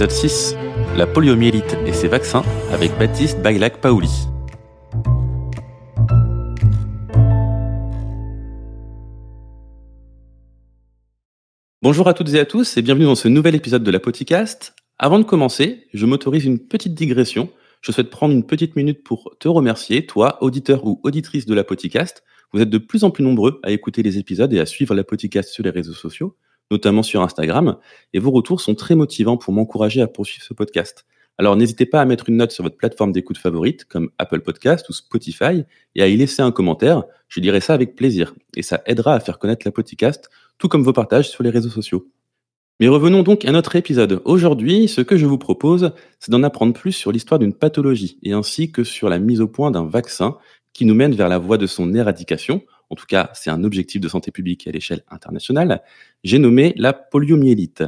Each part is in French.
Épisode 6 La poliomyélite et ses vaccins avec Baptiste Bailac Paoli. Bonjour à toutes et à tous et bienvenue dans ce nouvel épisode de la Poticast. Avant de commencer, je m'autorise une petite digression. Je souhaite prendre une petite minute pour te remercier, toi, auditeur ou auditrice de la Poticast. Vous êtes de plus en plus nombreux à écouter les épisodes et à suivre la Poticast sur les réseaux sociaux notamment sur Instagram, et vos retours sont très motivants pour m'encourager à poursuivre ce podcast. Alors n'hésitez pas à mettre une note sur votre plateforme d'écoute favorite, comme Apple Podcast ou Spotify, et à y laisser un commentaire. Je dirai ça avec plaisir, et ça aidera à faire connaître la podcast, tout comme vos partages sur les réseaux sociaux. Mais revenons donc à notre épisode. Aujourd'hui, ce que je vous propose, c'est d'en apprendre plus sur l'histoire d'une pathologie, et ainsi que sur la mise au point d'un vaccin qui nous mène vers la voie de son éradication, en tout cas c'est un objectif de santé publique à l'échelle internationale, j'ai nommé la poliomyélite.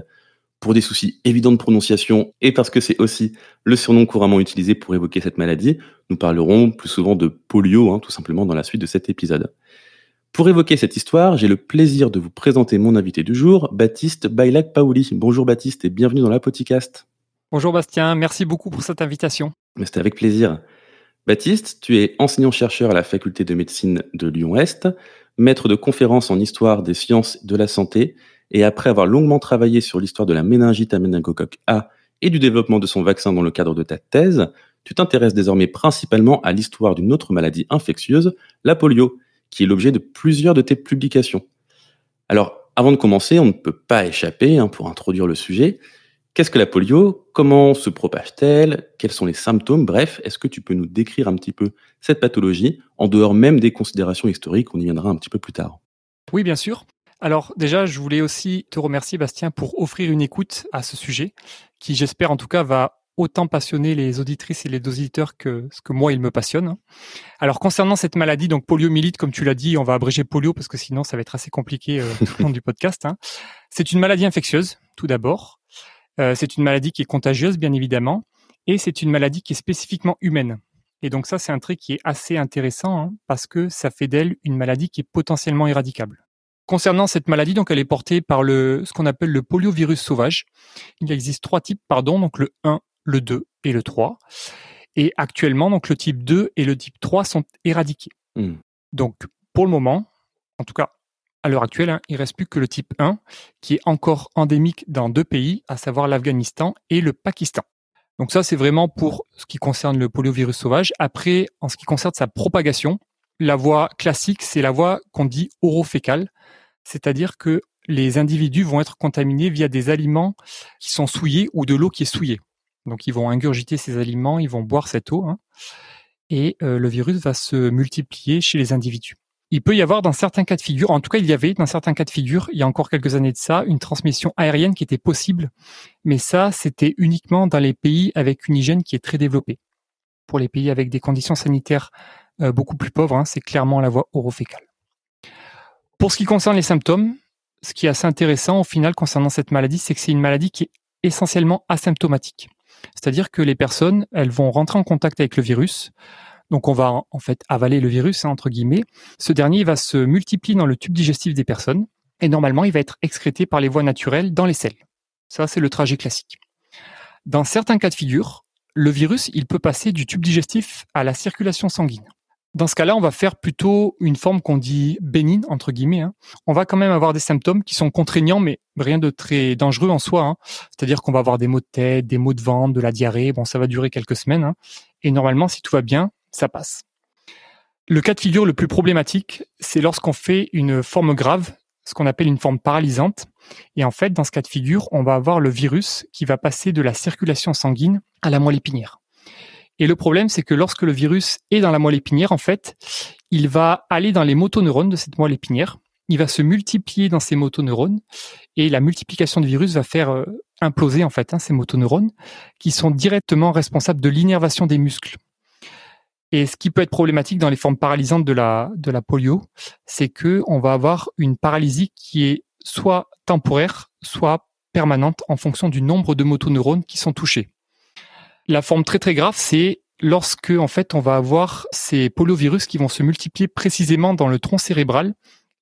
Pour des soucis évidents de prononciation et parce que c'est aussi le surnom couramment utilisé pour évoquer cette maladie, nous parlerons plus souvent de polio, hein, tout simplement dans la suite de cet épisode. Pour évoquer cette histoire, j'ai le plaisir de vous présenter mon invité du jour, Baptiste Bailac Paoli. Bonjour Baptiste et bienvenue dans la podcast. Bonjour Bastien, merci beaucoup pour cette invitation. C'était avec plaisir. Baptiste, tu es enseignant-chercheur à la faculté de médecine de Lyon-Est, maître de conférences en histoire des sciences de la santé, et après avoir longuement travaillé sur l'histoire de la méningite à A et du développement de son vaccin dans le cadre de ta thèse, tu t'intéresses désormais principalement à l'histoire d'une autre maladie infectieuse, la polio, qui est l'objet de plusieurs de tes publications. Alors, avant de commencer, on ne peut pas échapper, hein, pour introduire le sujet, Qu'est-ce que la polio? Comment se propage-t-elle? Quels sont les symptômes? Bref, est-ce que tu peux nous décrire un petit peu cette pathologie, en dehors même des considérations historiques? On y viendra un petit peu plus tard. Oui, bien sûr. Alors déjà, je voulais aussi te remercier, Bastien, pour offrir une écoute à ce sujet, qui j'espère en tout cas va autant passionner les auditrices et les auditeurs que ce que moi il me passionne. Alors concernant cette maladie, donc poliomyélite, comme tu l'as dit, on va abréger polio parce que sinon ça va être assez compliqué euh, tout le long du podcast. Hein. C'est une maladie infectieuse, tout d'abord. Euh, c'est une maladie qui est contagieuse, bien évidemment, et c'est une maladie qui est spécifiquement humaine. Et donc ça, c'est un trait qui est assez intéressant hein, parce que ça fait d'elle une maladie qui est potentiellement éradicable. Concernant cette maladie, donc elle est portée par le ce qu'on appelle le poliovirus sauvage. Il existe trois types, pardon, donc le 1, le 2 et le 3. Et actuellement, donc le type 2 et le type 3 sont éradiqués. Hmm. Donc pour le moment, en tout cas à l'heure actuelle, hein, il reste plus que le type 1 qui est encore endémique dans deux pays, à savoir l'Afghanistan et le Pakistan. Donc ça, c'est vraiment pour ce qui concerne le poliovirus sauvage. Après, en ce qui concerne sa propagation, la voie classique, c'est la voie qu'on dit orofécale, c'est-à-dire que les individus vont être contaminés via des aliments qui sont souillés ou de l'eau qui est souillée. Donc ils vont ingurgiter ces aliments, ils vont boire cette eau, hein, et euh, le virus va se multiplier chez les individus il peut y avoir dans certains cas de figure, en tout cas il y avait dans certains cas de figure, il y a encore quelques années de ça, une transmission aérienne qui était possible, mais ça c'était uniquement dans les pays avec une hygiène qui est très développée. Pour les pays avec des conditions sanitaires euh, beaucoup plus pauvres, hein, c'est clairement la voie orofécale. Pour ce qui concerne les symptômes, ce qui est assez intéressant au final concernant cette maladie, c'est que c'est une maladie qui est essentiellement asymptomatique. C'est-à-dire que les personnes, elles vont rentrer en contact avec le virus, donc on va en fait avaler le virus, hein, entre guillemets. Ce dernier va se multiplier dans le tube digestif des personnes et normalement il va être excrété par les voies naturelles dans les selles. Ça, c'est le trajet classique. Dans certains cas de figure, le virus, il peut passer du tube digestif à la circulation sanguine. Dans ce cas-là, on va faire plutôt une forme qu'on dit bénigne, entre guillemets. Hein. On va quand même avoir des symptômes qui sont contraignants, mais rien de très dangereux en soi. Hein. C'est-à-dire qu'on va avoir des maux de tête, des maux de ventre, de la diarrhée. Bon, ça va durer quelques semaines. Et normalement, si tout va bien, ça passe. Le cas de figure le plus problématique, c'est lorsqu'on fait une forme grave, ce qu'on appelle une forme paralysante. Et en fait, dans ce cas de figure, on va avoir le virus qui va passer de la circulation sanguine à la moelle épinière. Et le problème, c'est que lorsque le virus est dans la moelle épinière, en fait, il va aller dans les motoneurones de cette moelle épinière. Il va se multiplier dans ces motoneurones et la multiplication du virus va faire euh, imploser en fait hein, ces motoneurones qui sont directement responsables de l'innervation des muscles. Et ce qui peut être problématique dans les formes paralysantes de la de la polio, c'est que on va avoir une paralysie qui est soit temporaire, soit permanente en fonction du nombre de motoneurones qui sont touchés. La forme très très grave, c'est lorsque en fait on va avoir ces poliovirus qui vont se multiplier précisément dans le tronc cérébral,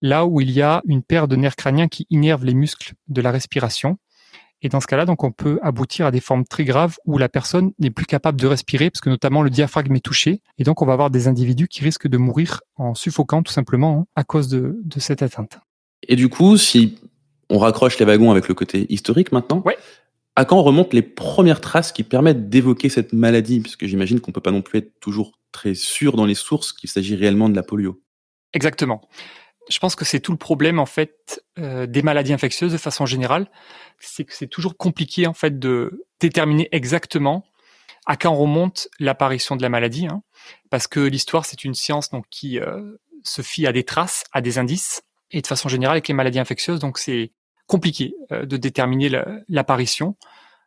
là où il y a une paire de nerfs crâniens qui innervent les muscles de la respiration. Et dans ce cas-là, donc, on peut aboutir à des formes très graves où la personne n'est plus capable de respirer parce que notamment le diaphragme est touché. Et donc, on va avoir des individus qui risquent de mourir en suffoquant tout simplement hein, à cause de, de cette atteinte. Et du coup, si on raccroche les wagons avec le côté historique maintenant, ouais. à quand remontent les premières traces qui permettent d'évoquer cette maladie? Puisque j'imagine qu'on peut pas non plus être toujours très sûr dans les sources qu'il s'agit réellement de la polio. Exactement je pense que c'est tout le problème en fait euh, des maladies infectieuses de façon générale, c'est que c'est toujours compliqué en fait de déterminer exactement à quand remonte l'apparition de la maladie, hein, parce que l'histoire c'est une science donc qui euh, se fie à des traces, à des indices, et de façon générale avec les maladies infectieuses donc c'est compliqué euh, de déterminer l'apparition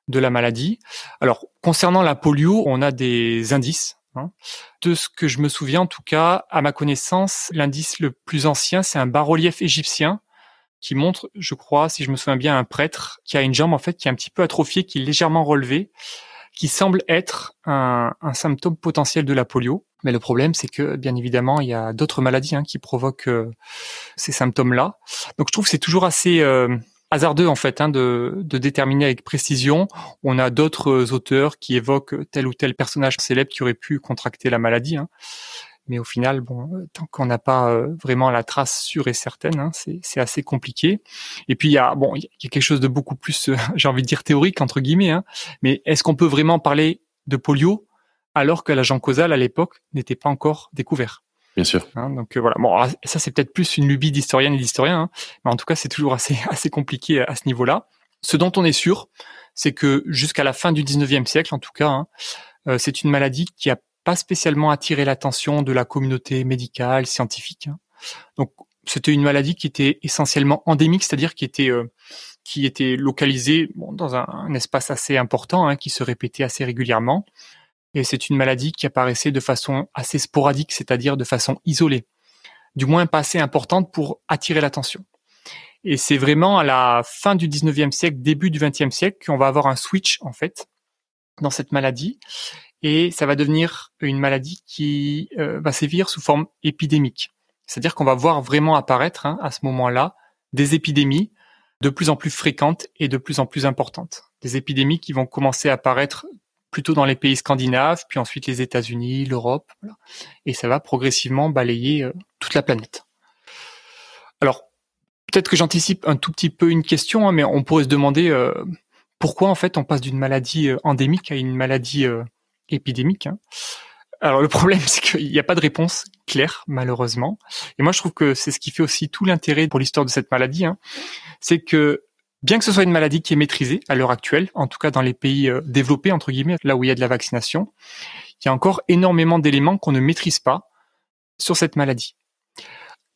de la maladie. Alors concernant la polio, on a des indices Hein. De ce que je me souviens, en tout cas, à ma connaissance, l'indice le plus ancien, c'est un bas-relief égyptien qui montre, je crois, si je me souviens bien, un prêtre qui a une jambe en fait qui est un petit peu atrophiée, qui est légèrement relevée, qui semble être un, symptôme potentiel de la polio. Mais le problème, c'est que bien évidemment, il y a d'autres maladies hein, qui provoquent euh, ces symptômes-là. Donc, je trouve que c'est toujours assez euh, hasardeux en fait hein, de, déterminer avec précision. On a d'autres auteurs qui évoquent tel ou tel personnage célèbre qui aurait pu contracter la maladie. Hein. Mais au final, bon, tant qu'on n'a pas euh, vraiment la trace sûre et certaine, hein, c'est assez compliqué. Et puis il y a bon, il y a quelque chose de beaucoup plus, euh, j'ai envie de dire théorique entre guillemets. Hein. Mais est-ce qu'on peut vraiment parler de polio alors que l'agent causal à l'époque n'était pas encore découvert? Bien sûr. Hein, donc euh, voilà. Bon, ah, ça c'est peut-être plus une lubie d'historienne et d'historien, hein, mais en tout cas c'est toujours assez assez compliqué à ce niveau-là. Ce dont on est sûr, c'est que jusqu'à la fin du 19e siècle, en tout cas, hein, euh, c'est une maladie qui a pas spécialement attiré l'attention de la communauté médicale, scientifique. Donc c'était une maladie qui était essentiellement endémique, c'est-à-dire qui était euh, qui était localisée dans un, espace assez important, qui se répétait assez régulièrement. Et c'est une maladie qui apparaissait de façon assez sporadique, c'est-à-dire de façon isolée, du moins pas assez importante pour attirer l'attention. Et c'est vraiment à la fin du 19e siècle, début du 20e siècle, qu'on va avoir un switch, en fait, dans cette maladie. Et ça va devenir une maladie qui euh, va sévir sous forme épidémique. C'est-à-dire qu'on va voir vraiment apparaître, hein, à ce moment-là, des épidémies de plus en plus fréquentes et de plus en plus importantes. Des épidémies qui vont commencer à apparaître plutôt dans les pays scandinaves, puis ensuite les États-Unis, l'Europe, et ça va progressivement balayer euh, toute la planète. Alors, peut-être que j'anticipe un tout petit peu une question, hein, mais on pourrait se demander euh, pourquoi en fait on passe d'une maladie euh, endémique à une maladie épidémique. Hein. Alors le problème, c'est qu'il n'y a pas de réponse claire, malheureusement. Et moi, je trouve que c'est ce qui fait aussi tout l'intérêt pour l'histoire de cette maladie, hein. c'est que Bien que ce soit une maladie qui est maîtrisée à l'heure actuelle, en tout cas dans les pays euh, développés, entre guillemets, là où il y a de la vaccination, il y a encore énormément d'éléments qu'on ne maîtrise pas sur cette maladie.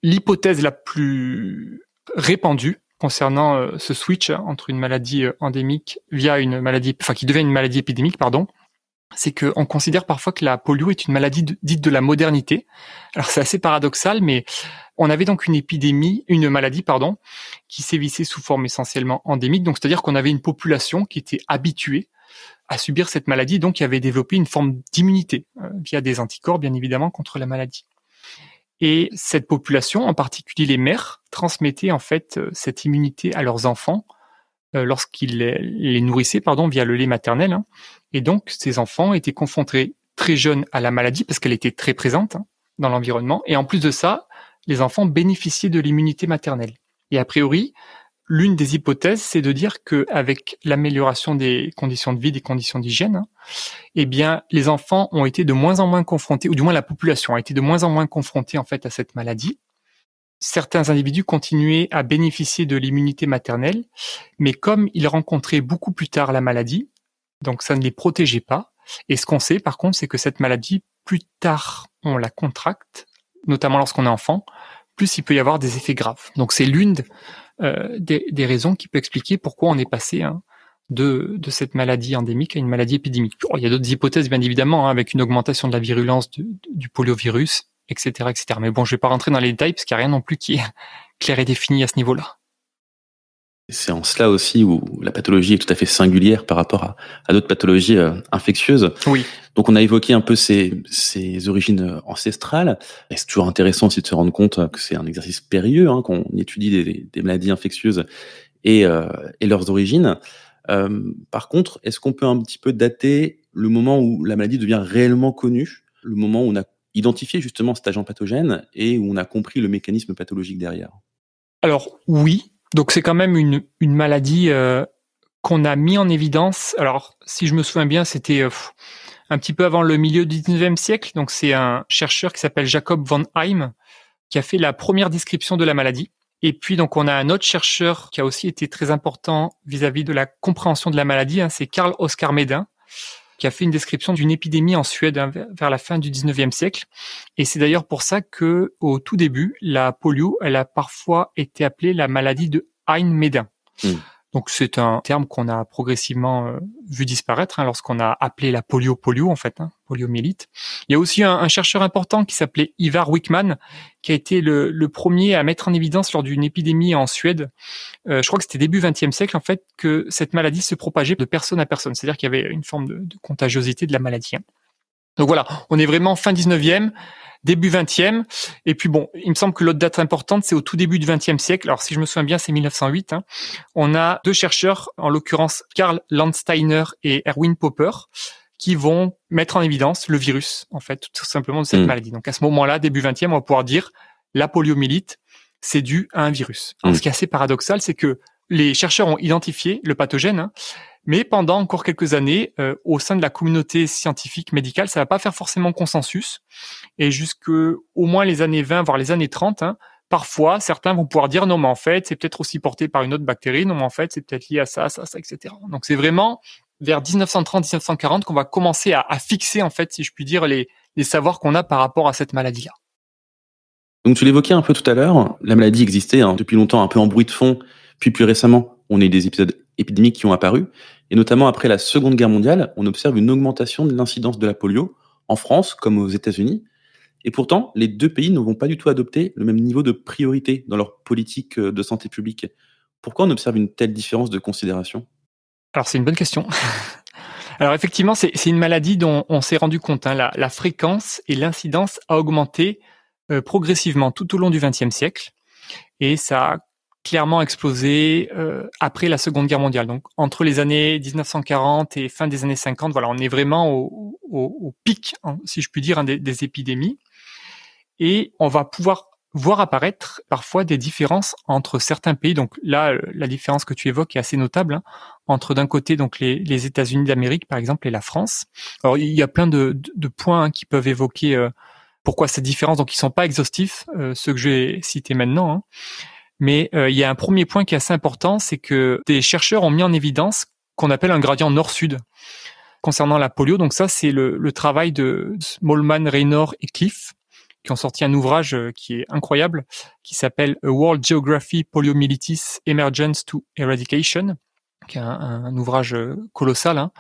L'hypothèse la plus répandue concernant euh, ce switch hein, entre une maladie euh, endémique via une maladie, enfin qui devient une maladie épidémique, pardon, c'est qu'on considère parfois que la polio est une maladie dite de la modernité. Alors c'est assez paradoxal, mais on avait donc une épidémie, une maladie, pardon, qui sévissait sous forme essentiellement endémique. Donc c'est-à-dire qu'on avait une population qui était habituée à subir cette maladie, donc qui avait développé une forme d'immunité euh, via des anticorps, bien évidemment, contre la maladie. Et cette population, en particulier les mères, transmettait en fait euh, cette immunité à leurs enfants euh, lorsqu'ils les nourrissaient, pardon, via le lait maternel. Hein. Et donc, ces enfants étaient confrontés très jeunes à la maladie parce qu'elle était très présente hein, dans l'environnement. Et en plus de ça, les enfants bénéficiaient de l'immunité maternelle. Et a priori, l'une des hypothèses, c'est de dire que avec l'amélioration des conditions de vie, des conditions d'hygiène, hein, eh bien, les enfants ont été de moins en moins confrontés, ou du moins la population a été de moins en moins confrontée en fait à cette maladie certains individus continuaient à bénéficier de l'immunité maternelle, mais comme ils rencontraient beaucoup plus tard la maladie, donc ça ne les protégeait pas, Et ce qu'on sait, par contre, c'est que cette maladie, plus tard on la contracte, notamment lorsqu'on est enfant, plus il peut y avoir des effets graves. Donc c'est l'une euh, des, raisons qui peut expliquer pourquoi on est passé hein, de, cette maladie endémique à une maladie épidémique. il y a d'autres hypothèses, bien évidemment, hein, avec une augmentation de la virulence du poliovirus, etc., etc. Mais bon, je vais pas rentrer dans les détails parce qu'il n'y a rien non plus qui est clair et défini à ce niveau-là. C'est en cela aussi où la pathologie est tout à fait singulière par rapport à, à d'autres pathologies euh, infectieuses. Oui. Donc on a évoqué un peu ses, ses origines euh, ancestrales. Et c'est toujours intéressant aussi de se rendre compte que c'est un exercice périlleux, hein, qu'on étudie des, des, maladies infectieuses et, euh, et leurs origines. Euh, par contre, est-ce qu'on peut un petit peu dater le moment où la maladie devient réellement connue, le moment où on a identifié justement cet agent pathogène et où on a compris le mécanisme pathologique derrière Alors oui, donc c'est quand même une, une maladie euh, qu'on a mis en évidence. Alors si je me souviens bien, c'était euh, un petit peu avant le milieu du 19e siècle. Donc c'est un chercheur qui s'appelle Jacob von Heim qui a fait la première description de la maladie. Et puis donc on a un autre chercheur qui a aussi été très important vis-à-vis de la compréhension de la maladie, hein, c'est Karl Oskar Medin qui a fait une description d'une épidémie en Suède hein, vers la fin du 19e siècle. Et c'est d'ailleurs pour ça que, au tout début, la polio, elle a parfois été appelée la maladie de Hein-Médin. Hmm. Donc c'est un terme qu'on a progressivement euh, vu disparaître hein, lorsqu'on a appelé la polio polio en fait, hein, poliomyélite. Il y a aussi un, chercheur important qui s'appelait Ivar Wickman, qui a été le, premier à mettre en évidence lors d'une épidémie en Suède. Euh, je crois que c'était début XXe siècle en fait que cette maladie se propageait de personne à personne, c'est-à-dire qu'il y avait une forme de, de contagiosité de la maladie. Hein. Donc voilà, on est vraiment fin 19e début 20e. Et puis bon, il me semble que l'autre date importante, c'est au tout début du 20e siècle. Alors si je me souviens bien, c'est 1908. Hein. On a deux chercheurs, en l'occurrence Karl Landsteiner et Erwin Popper, qui vont mettre en évidence le virus, en fait, tout simplement de cette hmm. maladie. Donc à ce moment-là, début 20e, on va pouvoir dire la poliomyélite, c'est dû à un virus. Alors, hmm. Ce qui est assez paradoxal, c'est que les chercheurs ont identifié le pathogène, hein, mais pendant encore quelques années, euh, au sein de la communauté scientifique médicale, ça va pas faire forcément consensus. Et jusque au moins les années 20, voire les années 30, hein, parfois certains vont pouvoir dire non, mais en fait, c'est peut-être aussi porté par une autre bactérie, non, mais en fait, c'est peut-être lié à ça, ça, ça, etc. Donc c'est vraiment vers 1930-1940 qu'on va commencer à, à, fixer, en fait, si je puis dire, les, les savoirs qu'on a par rapport à cette maladie-là. Donc tu l'évoquais un peu tout à l'heure, la maladie existait hein, depuis longtemps un peu en bruit de fond, puis plus récemment, on a eu des épisodes épidémiques qui ont apparu. Et notamment après la Seconde Guerre mondiale, on observe une augmentation de l'incidence de la polio en France comme aux États-Unis. Et pourtant, les deux pays ne vont pas du tout adopter le même niveau de priorité dans leur politique euh, de santé publique. Pourquoi on observe une telle différence de considération? Alors c'est une bonne question. Alors effectivement, c'est une maladie dont on s'est rendu compte. Hein. La, fréquence et l'incidence a augmenté euh, progressivement tout au long du XXe siècle. Et ça a clairement explosé euh, après la Seconde Guerre mondiale. Donc entre les années 1940 et fin des années 50, voilà, on est vraiment au, au, au pic, hein, si je puis dire, hein, des, des, épidémies, et on va pouvoir voir apparaître parfois des différences entre certains pays. Donc là, euh, la différence que tu évoques est assez notable hein, entre d'un côté donc les, les États-Unis d'Amérique par exemple et la France. Alors il y a plein de, de, points qui peuvent évoquer euh, pourquoi cette différence. Donc ils sont pas exhaustifs, ceux que je vais citer maintenant. Mais euh, il y a un premier point qui est assez important, c'est que des chercheurs ont mis en évidence qu'on appelle un gradient nord-sud concernant la polio. Donc ça, c'est le, le, travail de Smallman, Raynor et Cliff qui ont sorti un ouvrage euh, qui est incroyable, qui s'appelle A World Geography Poliomyelitis Emergence to Eradication, qui est un, un ouvrage euh, colossal. Hein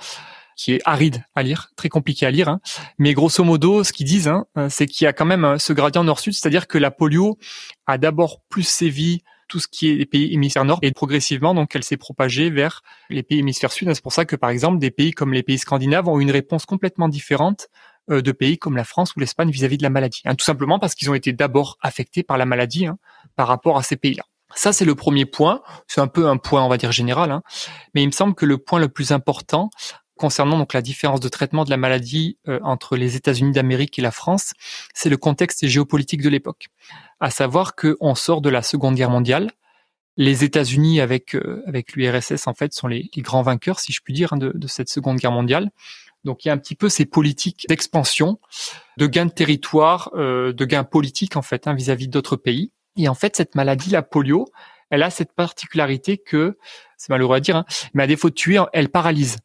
qui est aride à lire, très compliqué à lire. Hein. Mais grosso modo, ce qu'ils disent, hein, euh, c'est qu'il y a quand même euh, ce gradient nord-sud, c'est-à-dire que la polio a d'abord plus sévi tout ce qui est les pays hémisphère nord et progressivement donc elle s'est propagée vers les pays hémisphère sud. C'est pour ça que par exemple des pays comme les pays scandinaves ont une réponse complètement différente euh, de pays comme la France ou l'Espagne vis-à-vis de la maladie. Hein, tout simplement parce qu'ils ont été d'abord affectés par la maladie hein, par rapport à ces pays-là. Ça, c'est le premier point. C'est un peu un point, on va dire, général. Hein. Mais il me semble que le point le plus important, concernant donc la différence de traitement de la maladie euh, entre les États-Unis d'Amérique et la France, c'est le contexte géopolitique de l'époque. À savoir qu'on sort de la Seconde Guerre mondiale, les États-Unis avec euh, avec l'URSS en fait sont les, grands vainqueurs, si je puis dire, hein, de, de, cette Seconde Guerre mondiale. Donc il y a un petit peu ces politiques d'expansion, de gain de territoire, euh, de gain politique en fait hein, vis-à-vis d'autres pays. Et en fait cette maladie, la polio, elle a cette particularité que, c'est malheureux à dire, hein, mais à défaut de tuer, elle paralyse.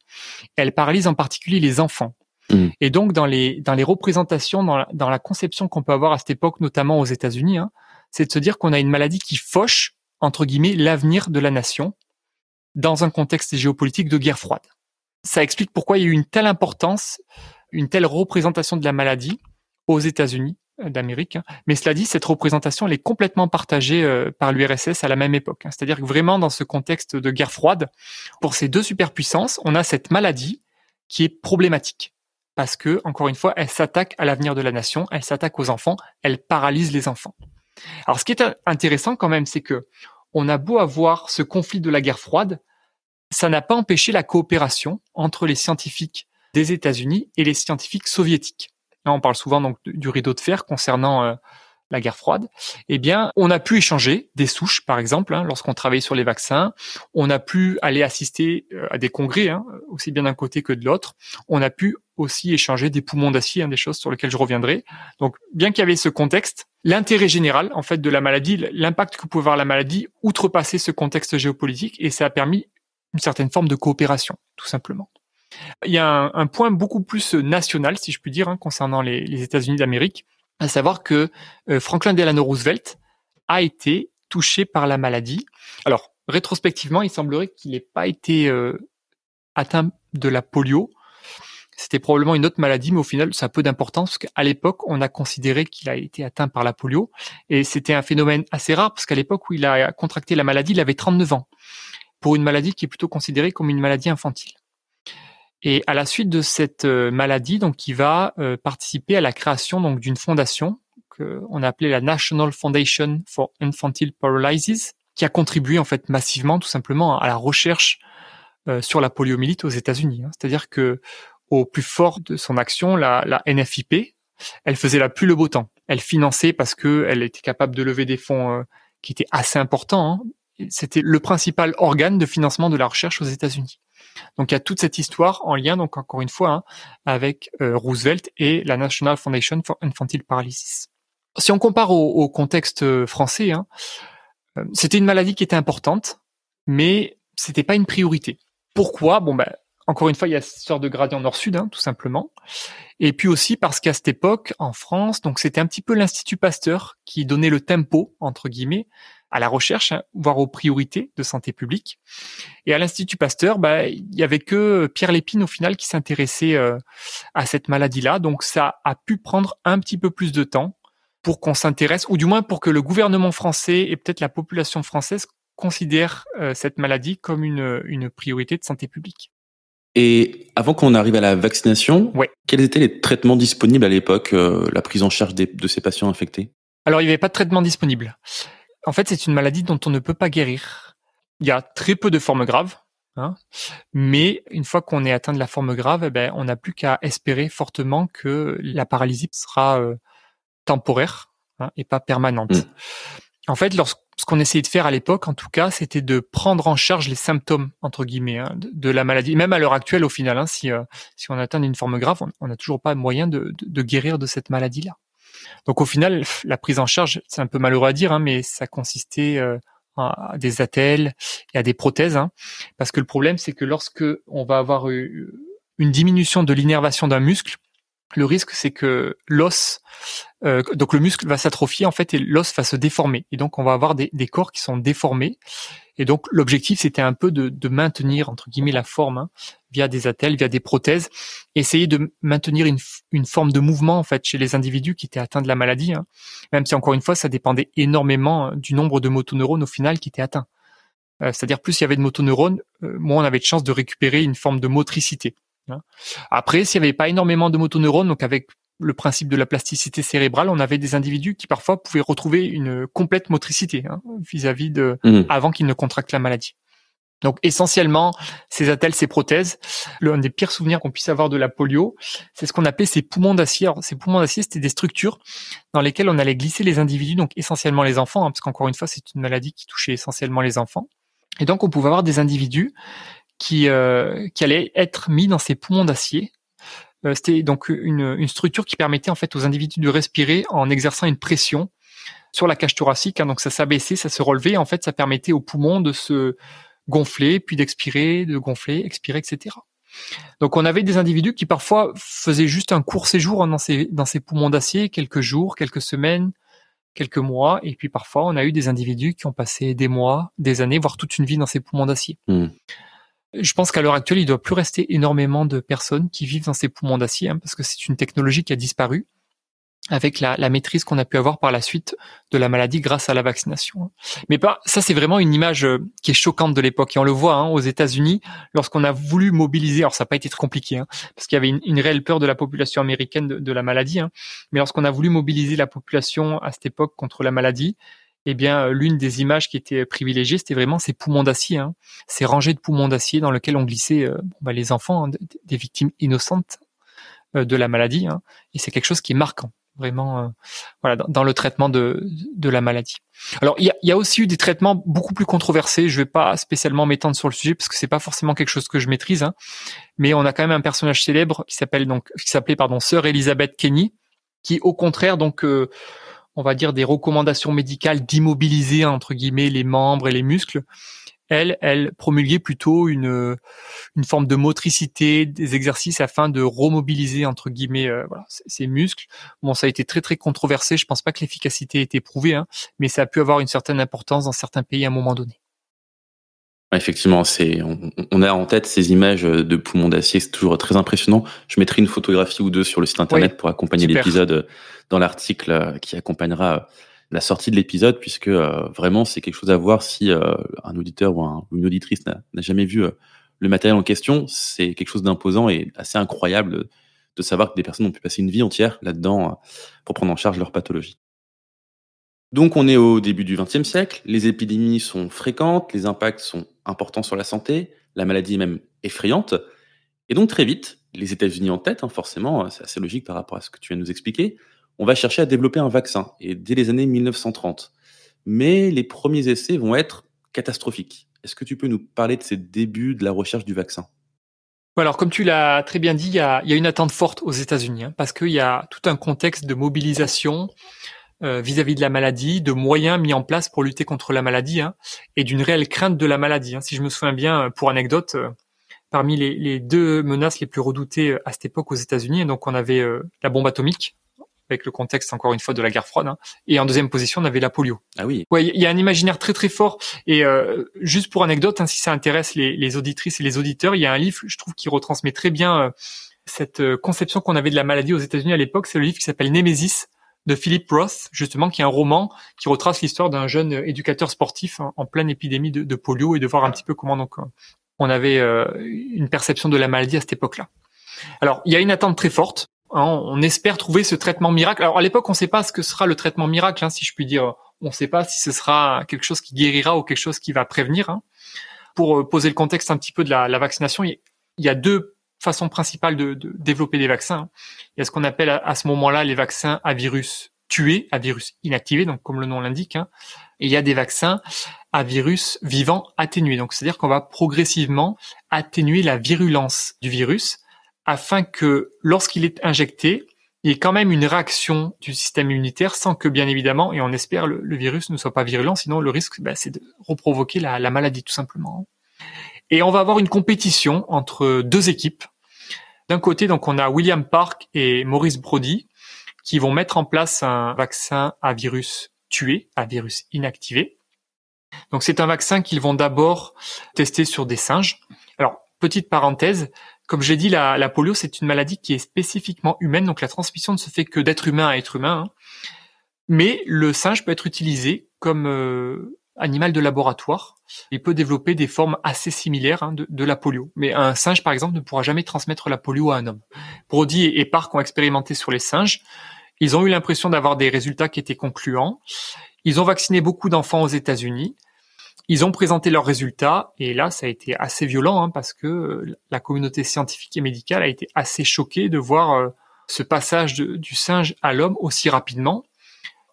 Elle paralyse en particulier les enfants. Mmh. Et donc dans les dans les représentations, dans la, dans la conception qu'on peut avoir à cette époque, notamment aux États-Unis, hein, c'est de se dire qu'on a une maladie qui fauche entre guillemets l'avenir de la nation dans un contexte géopolitique de guerre froide. Ça explique pourquoi il y a eu une telle importance, une telle représentation de la maladie aux États-Unis d'Amérique. Hein. Mais cela dit, cette représentation elle est complètement partagée euh, par l'URSS à la même époque. Hein. C'est-à-dire que vraiment dans ce contexte de guerre froide, pour ces deux superpuissances, on a cette maladie qui est problématique parce que, encore une fois, elle s'attaque à l'avenir de la nation, elle s'attaque aux enfants, elle paralyse les enfants. Alors, ce qui est intéressant quand même, c'est que on a beau avoir ce conflit de la guerre froide, ça n'a pas empêché la coopération entre les scientifiques des États-Unis et les scientifiques soviétiques. Là, on parle souvent donc du rideau de fer concernant euh, la guerre froide, eh bien, on a pu échanger des souches, par exemple, hein, lorsqu'on travaillait sur les vaccins. On a pu aller assister euh, à des congrès, hein, aussi bien d'un côté que de l'autre. On a pu aussi échanger des poumons d'acier, hein, des choses sur lesquelles je reviendrai. Donc, bien qu'il y avait ce contexte, l'intérêt général, en fait, de la maladie, l'impact que pouvait avoir la maladie, outrepasser ce contexte géopolitique, et ça a permis une certaine forme de coopération, tout simplement. Il y a un, point beaucoup plus national, si je puis dire, concernant les, les États-Unis d'Amérique à savoir que euh, Franklin Delano Roosevelt a été touché par la maladie. Alors, rétrospectivement, il semblerait qu'il n'ait pas été euh, atteint de la polio. C'était probablement une autre maladie, mais au final, ça a peu d'importance parce qu'à l'époque, on a considéré qu'il a été atteint par la polio. Et c'était un phénomène assez rare parce qu'à l'époque où il a contracté la maladie, il avait 39 ans. Pour une maladie qui est plutôt considérée comme une maladie infantile. Et à la suite de cette euh, maladie, donc, il va euh, participer à la création donc d'une fondation qu'on a appelée la National Foundation for Infantile Paralysis, qui a contribué en fait massivement, tout simplement, à la recherche euh, sur la poliomyélite aux États-Unis. Hein. C'est-à-dire que au plus fort de son action, la, la NFIP, elle faisait la pluie le beau temps. Elle finançait parce que elle était capable de lever des fonds qui étaient assez importants. Hein. C'était le principal organe de financement de la recherche aux États-Unis. Donc il y a toute cette histoire en lien, donc encore une fois, hein, avec euh, Roosevelt et la National Foundation for Infantile Paralysis. Si on compare au, contexte euh, français, hein, euh, c'était une maladie qui était importante, mais c'était pas une priorité. Pourquoi? Bon ben encore une fois, il y a cette sorte de gradient nord-sud, hein, tout simplement. Et puis aussi parce qu'à cette époque, en France, donc c'était un petit peu l'Institut Pasteur qui donnait le tempo, entre guillemets, à la recherche, hein, voire aux priorités de santé publique. Et à l'Institut Pasteur, bah, il y avait que Pierre Lépine au final qui s'intéressait euh, à cette maladie-là. Donc ça a pu prendre un petit peu plus de temps pour qu'on s'intéresse, ou du moins pour que le gouvernement français et peut-être la population française considèrent euh, cette maladie comme une, une priorité de santé publique. Et avant qu'on arrive à la vaccination, ouais. quels étaient les traitements disponibles à l'époque, euh, la prise en charge de ces patients infectés? Alors, il n'y avait pas de traitement disponible. En fait, c'est une maladie dont on ne peut pas guérir. Il y a très peu de formes graves, hein, mais une fois qu'on est atteint de la forme grave, eh ben, on n'a plus qu'à espérer fortement que la paralysie sera euh, temporaire hein, et pas permanente. Mm. En fait, ce qu'on essayait de faire à l'époque, en tout cas, c'était de prendre en charge les symptômes entre guillemets hein, de, la maladie. Même à l'heure actuelle, au final, hein, si euh, si on atteint une forme grave, on n'a toujours pas moyen de, de guérir de cette maladie-là. Donc au final, la prise en charge, c'est un peu malheureux à dire, hein, mais ça consistait euh, à des attelles et à des prothèses. Hein. parce que le problème, c'est que lorsque on va avoir une diminution de l'innervation d'un muscle, le risque c'est que l'os, euh, donc le muscle va s'atrophier en fait et l'os va se déformer. Et donc on va avoir des, corps qui sont déformés. Et donc l'objectif c'était un peu de, maintenir entre guillemets la forme hein, via des attelles, via des prothèses, essayer de maintenir une, forme de mouvement en fait chez les individus qui étaient atteints de la maladie. Hein. Même si encore une fois ça dépendait énormément hein, du nombre de motoneurones au final qui étaient atteints. Euh, c'est-à-dire plus il y avait de motoneurones, euh, moins on avait de chance de récupérer une forme de motricité. Hein. Après, s'il n'y avait pas énormément de motoneurones, donc avec le principe de la plasticité cérébrale, on avait des individus qui parfois pouvaient retrouver une complète motricité hein, vis-à-vis de mmh. avant qu'ils ne contractent la maladie. Donc essentiellement, ces attelles, ces prothèses, l'un des pires souvenirs qu'on puisse avoir de la polio, c'est ce qu'on appelait ces poumons d'acier. ces poumons d'acier, c'était des structures dans lesquelles on allait glisser les individus, donc essentiellement les enfants, hein, parce qu'encore une fois, c'est une maladie qui touchait essentiellement les enfants. Et donc on pouvait avoir des individus qui, euh, qui allait être mis dans ces poumons d'acier. Euh, C'était donc une, structure qui permettait en fait aux individus de respirer en exerçant une pression sur la cage thoracique. Hein, donc ça s'abaissait, ça se relevait. En fait, ça permettait aux poumons de se gonfler, puis d'expirer, de gonfler, expirer, etc. Donc on avait des individus qui parfois faisaient juste un court séjour dans ces, dans ces poumons d'acier, quelques jours, quelques semaines, quelques mois, et puis parfois on a eu des individus qui ont passé des mois, des années, voire toute une vie dans ces poumons d'acier. Hmm. Je pense qu'à l'heure actuelle, il doit plus rester énormément de personnes qui vivent dans ces poumons d'acier, hein, parce que c'est une technologie qui a disparu avec la, maîtrise qu'on a pu avoir par la suite de la maladie grâce à la vaccination. Mais ça c'est vraiment une image euh, qui est choquante de l'époque et on le voit hein, aux États-Unis lorsqu'on a voulu mobiliser. Alors ça n'a pas été très compliqué hein, parce qu'il y avait une, réelle peur de la population américaine de, la maladie. Mais lorsqu'on a voulu mobiliser la population à cette époque contre la maladie, eh bien euh, l'une des images qui était privilégiée, c'était vraiment ces poumons d'acier, hein, ces rangées de poumons d'acier dans lesquels on glissait euh, bah, les enfants, hein, des victimes innocentes de la maladie. Hein, et c'est quelque chose qui est marquant vraiment euh, voilà dans, le traitement de, la maladie. Alors il y a, aussi eu des traitements beaucoup plus controversés. Je vais pas spécialement m'étendre sur le sujet parce que c'est pas forcément quelque chose que je maîtrise, hein. mais on a quand même un personnage célèbre qui s'appelle donc qui s'appelait pardon sœur Elizabeth Kenny, qui au contraire donc euh, on va dire des recommandations médicales d'immobiliser entre guillemets les membres et les muscles elle, elle promulguait plutôt une, forme de motricité, des exercices afin de remobiliser entre guillemets euh, ces muscles. Bon, ça a été très très controversé. Je pense pas que l'efficacité ait été prouvée, hein, mais ça a pu avoir une certaine importance dans certains pays à un moment donné. Effectivement, c'est on, a en tête ces images de poumons d'acier, c'est toujours très impressionnant. Je mettrai une photographie ou deux sur le site internet pour accompagner l'épisode dans l'article qui accompagnera la sortie de l'épisode, puisque euh, vraiment c'est quelque chose à voir si euh, un auditeur ou, une auditrice n'a jamais vu euh, le matériel en question. C'est quelque chose d'imposant et assez incroyable de savoir que des personnes ont pu passer une vie entière là-dedans pour prendre en charge leur pathologie. Donc on est au début du XXe siècle, les épidémies sont fréquentes, les impacts sont importants sur la santé, la maladie est même effrayante, et donc très vite, les États-Unis en tête, hein, forcément, c'est assez logique par rapport à ce que tu viens de nous expliquer, on va chercher à développer un vaccin, et dès les années 1930. Mais les premiers essais vont être catastrophiques. Est-ce que tu peux nous parler de ces débuts de la recherche du vaccin? Alors, comme tu l'as très bien dit, il y a, une attente forte aux États-Unis, hein, parce qu'il y a tout un contexte de mobilisation euh, vis-à-vis de la maladie, de moyens mis en place pour lutter contre la maladie, hein, et d'une réelle crainte de la maladie. Hein. Si je me souviens bien, pour anecdote, euh, parmi les, deux menaces les plus redoutées euh, à cette époque aux États-Unis, donc on avait la bombe atomique, avec le contexte encore une fois de la guerre froide. Hein. Et en deuxième position, on avait la polio. Ah oui. Ouais, il y a un imaginaire très très fort. Et euh, juste pour anecdote, hein, si ça intéresse les, les, auditrices et les auditeurs, il y a un livre, je trouve, qui retransmet très bien euh, cette euh, conception qu'on avait de la maladie aux États-Unis à l'époque. C'est le livre qui s'appelle Nemesis de Philip Roth, justement, qui est un roman qui retrace l'histoire d'un jeune éducateur sportif en, pleine épidémie de, polio et de voir un petit peu comment donc on avait une perception de la maladie à cette époque-là. Alors, il y a une attente très forte. Hein, on espère trouver ce traitement miracle. Alors à l'époque, on ne sait pas ce que sera le traitement miracle, hein, si je puis dire. On ne sait pas si ce sera quelque chose qui guérira ou quelque chose qui va prévenir. Hein. Pour euh, poser le contexte un petit peu de la, vaccination, il y a deux façons principales de, développer des vaccins. Il y a ce qu'on appelle à, ce moment-là les vaccins à virus tués, à virus inactivés, donc comme le nom l'indique. Et il y a des vaccins à virus vivant atténués. Donc c'est-à-dire qu'on va progressivement atténuer la virulence du virus afin que lorsqu'il est injecté, il y ait quand même une réaction du système immunitaire sans que, bien évidemment, et on espère, le, virus ne soit pas virulent, sinon le risque, bah, c'est de reprovoquer la, maladie tout simplement. Et on va avoir une compétition entre deux équipes. D'un côté, donc, on a William Park et Maurice Brody qui vont mettre en place un vaccin à virus tué, à virus inactivé. Donc, c'est un vaccin qu'ils vont d'abord tester sur des singes. Alors, petite parenthèse, comme je l'ai dit, la, polio, c'est une maladie qui est spécifiquement humaine, donc la transmission ne se fait que d'être humain à être humain. Hein. Mais le singe peut être utilisé comme euh, animal de laboratoire. Il peut développer des formes assez similaires hein, de, la polio. Mais un singe, par exemple, ne pourra jamais transmettre la polio à un homme. Brody et Park ont expérimenté sur les singes. Ils ont eu l'impression d'avoir des résultats qui étaient concluants. Ils ont vacciné beaucoup d'enfants aux États-Unis. Ils ont présenté leurs résultats et là, ça a été assez violent hein, parce que la communauté scientifique et médicale a été assez choquée de voir euh, ce passage du singe à l'homme aussi rapidement.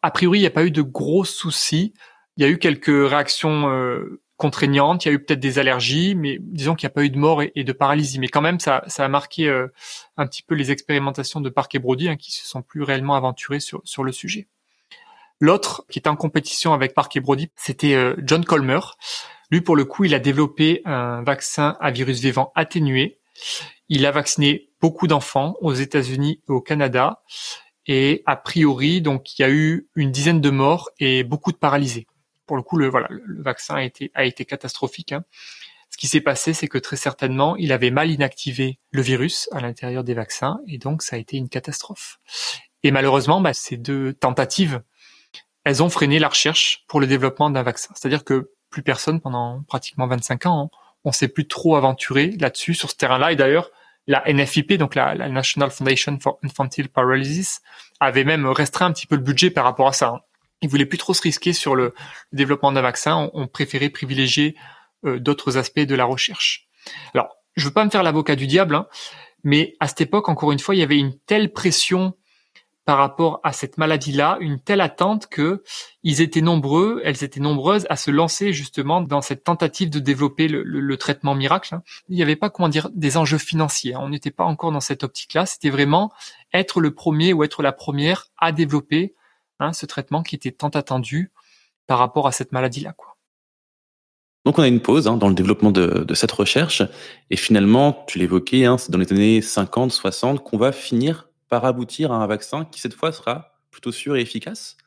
A priori, il n'y a pas eu de gros soucis. Il y a eu quelques réactions euh, contraignantes, il y a eu peut-être des allergies, mais disons qu'il n'y a pas eu de mort et, de paralysie. Mais quand même, ça, a marqué un petit peu les expérimentations de Park et Brody, hein, qui se sont plus réellement aventurés sur, le sujet. L'autre, qui était en compétition avec Parker Brody, c'était euh, John Colmer. Lui, pour le coup, il a développé un vaccin à virus vivant atténué Il a vacciné beaucoup d'enfants aux États-Unis et au Canada. Et a priori, donc, il y a eu une dizaine de morts et beaucoup de paralysés. Pour le coup, le, voilà, le vaccin a été, a été catastrophique. Hein. Ce qui s'est passé, c'est que très certainement, il avait mal inactivé le virus à l'intérieur des vaccins, et donc ça a été une catastrophe. Et malheureusement, bah, ces deux tentatives, elles ont freiné la recherche pour le développement d'un vaccin. C'est-à-dire que plus personne pendant pratiquement 25 ans, on s'est plus trop aventuré là-dessus, sur ce terrain-là. Et d'ailleurs, la NFIP, donc la, National Foundation for Infantile Paralysis, avait même restreint un petit peu le budget par rapport à ça. Ils voulaient plus trop se risquer sur le, développement d'un vaccin. On, préférait privilégier euh, d'autres aspects de la recherche. Alors, je veux pas me faire l'avocat du diable, hein, mais à cette époque, encore une fois, il y avait une telle pression par rapport à cette maladie-là, une telle attente que ils étaient nombreux, elles étaient nombreuses à se lancer justement dans cette tentative de développer le, traitement miracle. Hein. Il n'y avait pas comment dire des enjeux financiers. Hein. On n'était pas encore dans cette optique-là. C'était vraiment être le premier ou être la première à développer hein, ce traitement qui était tant attendu par rapport à cette maladie-là. Donc on a une pause dans le développement de, cette recherche et finalement, tu l'évoquais, c'est dans les années 50, 60 qu'on va finir par aboutir à un vaccin qui cette fois sera plutôt sûr et efficace.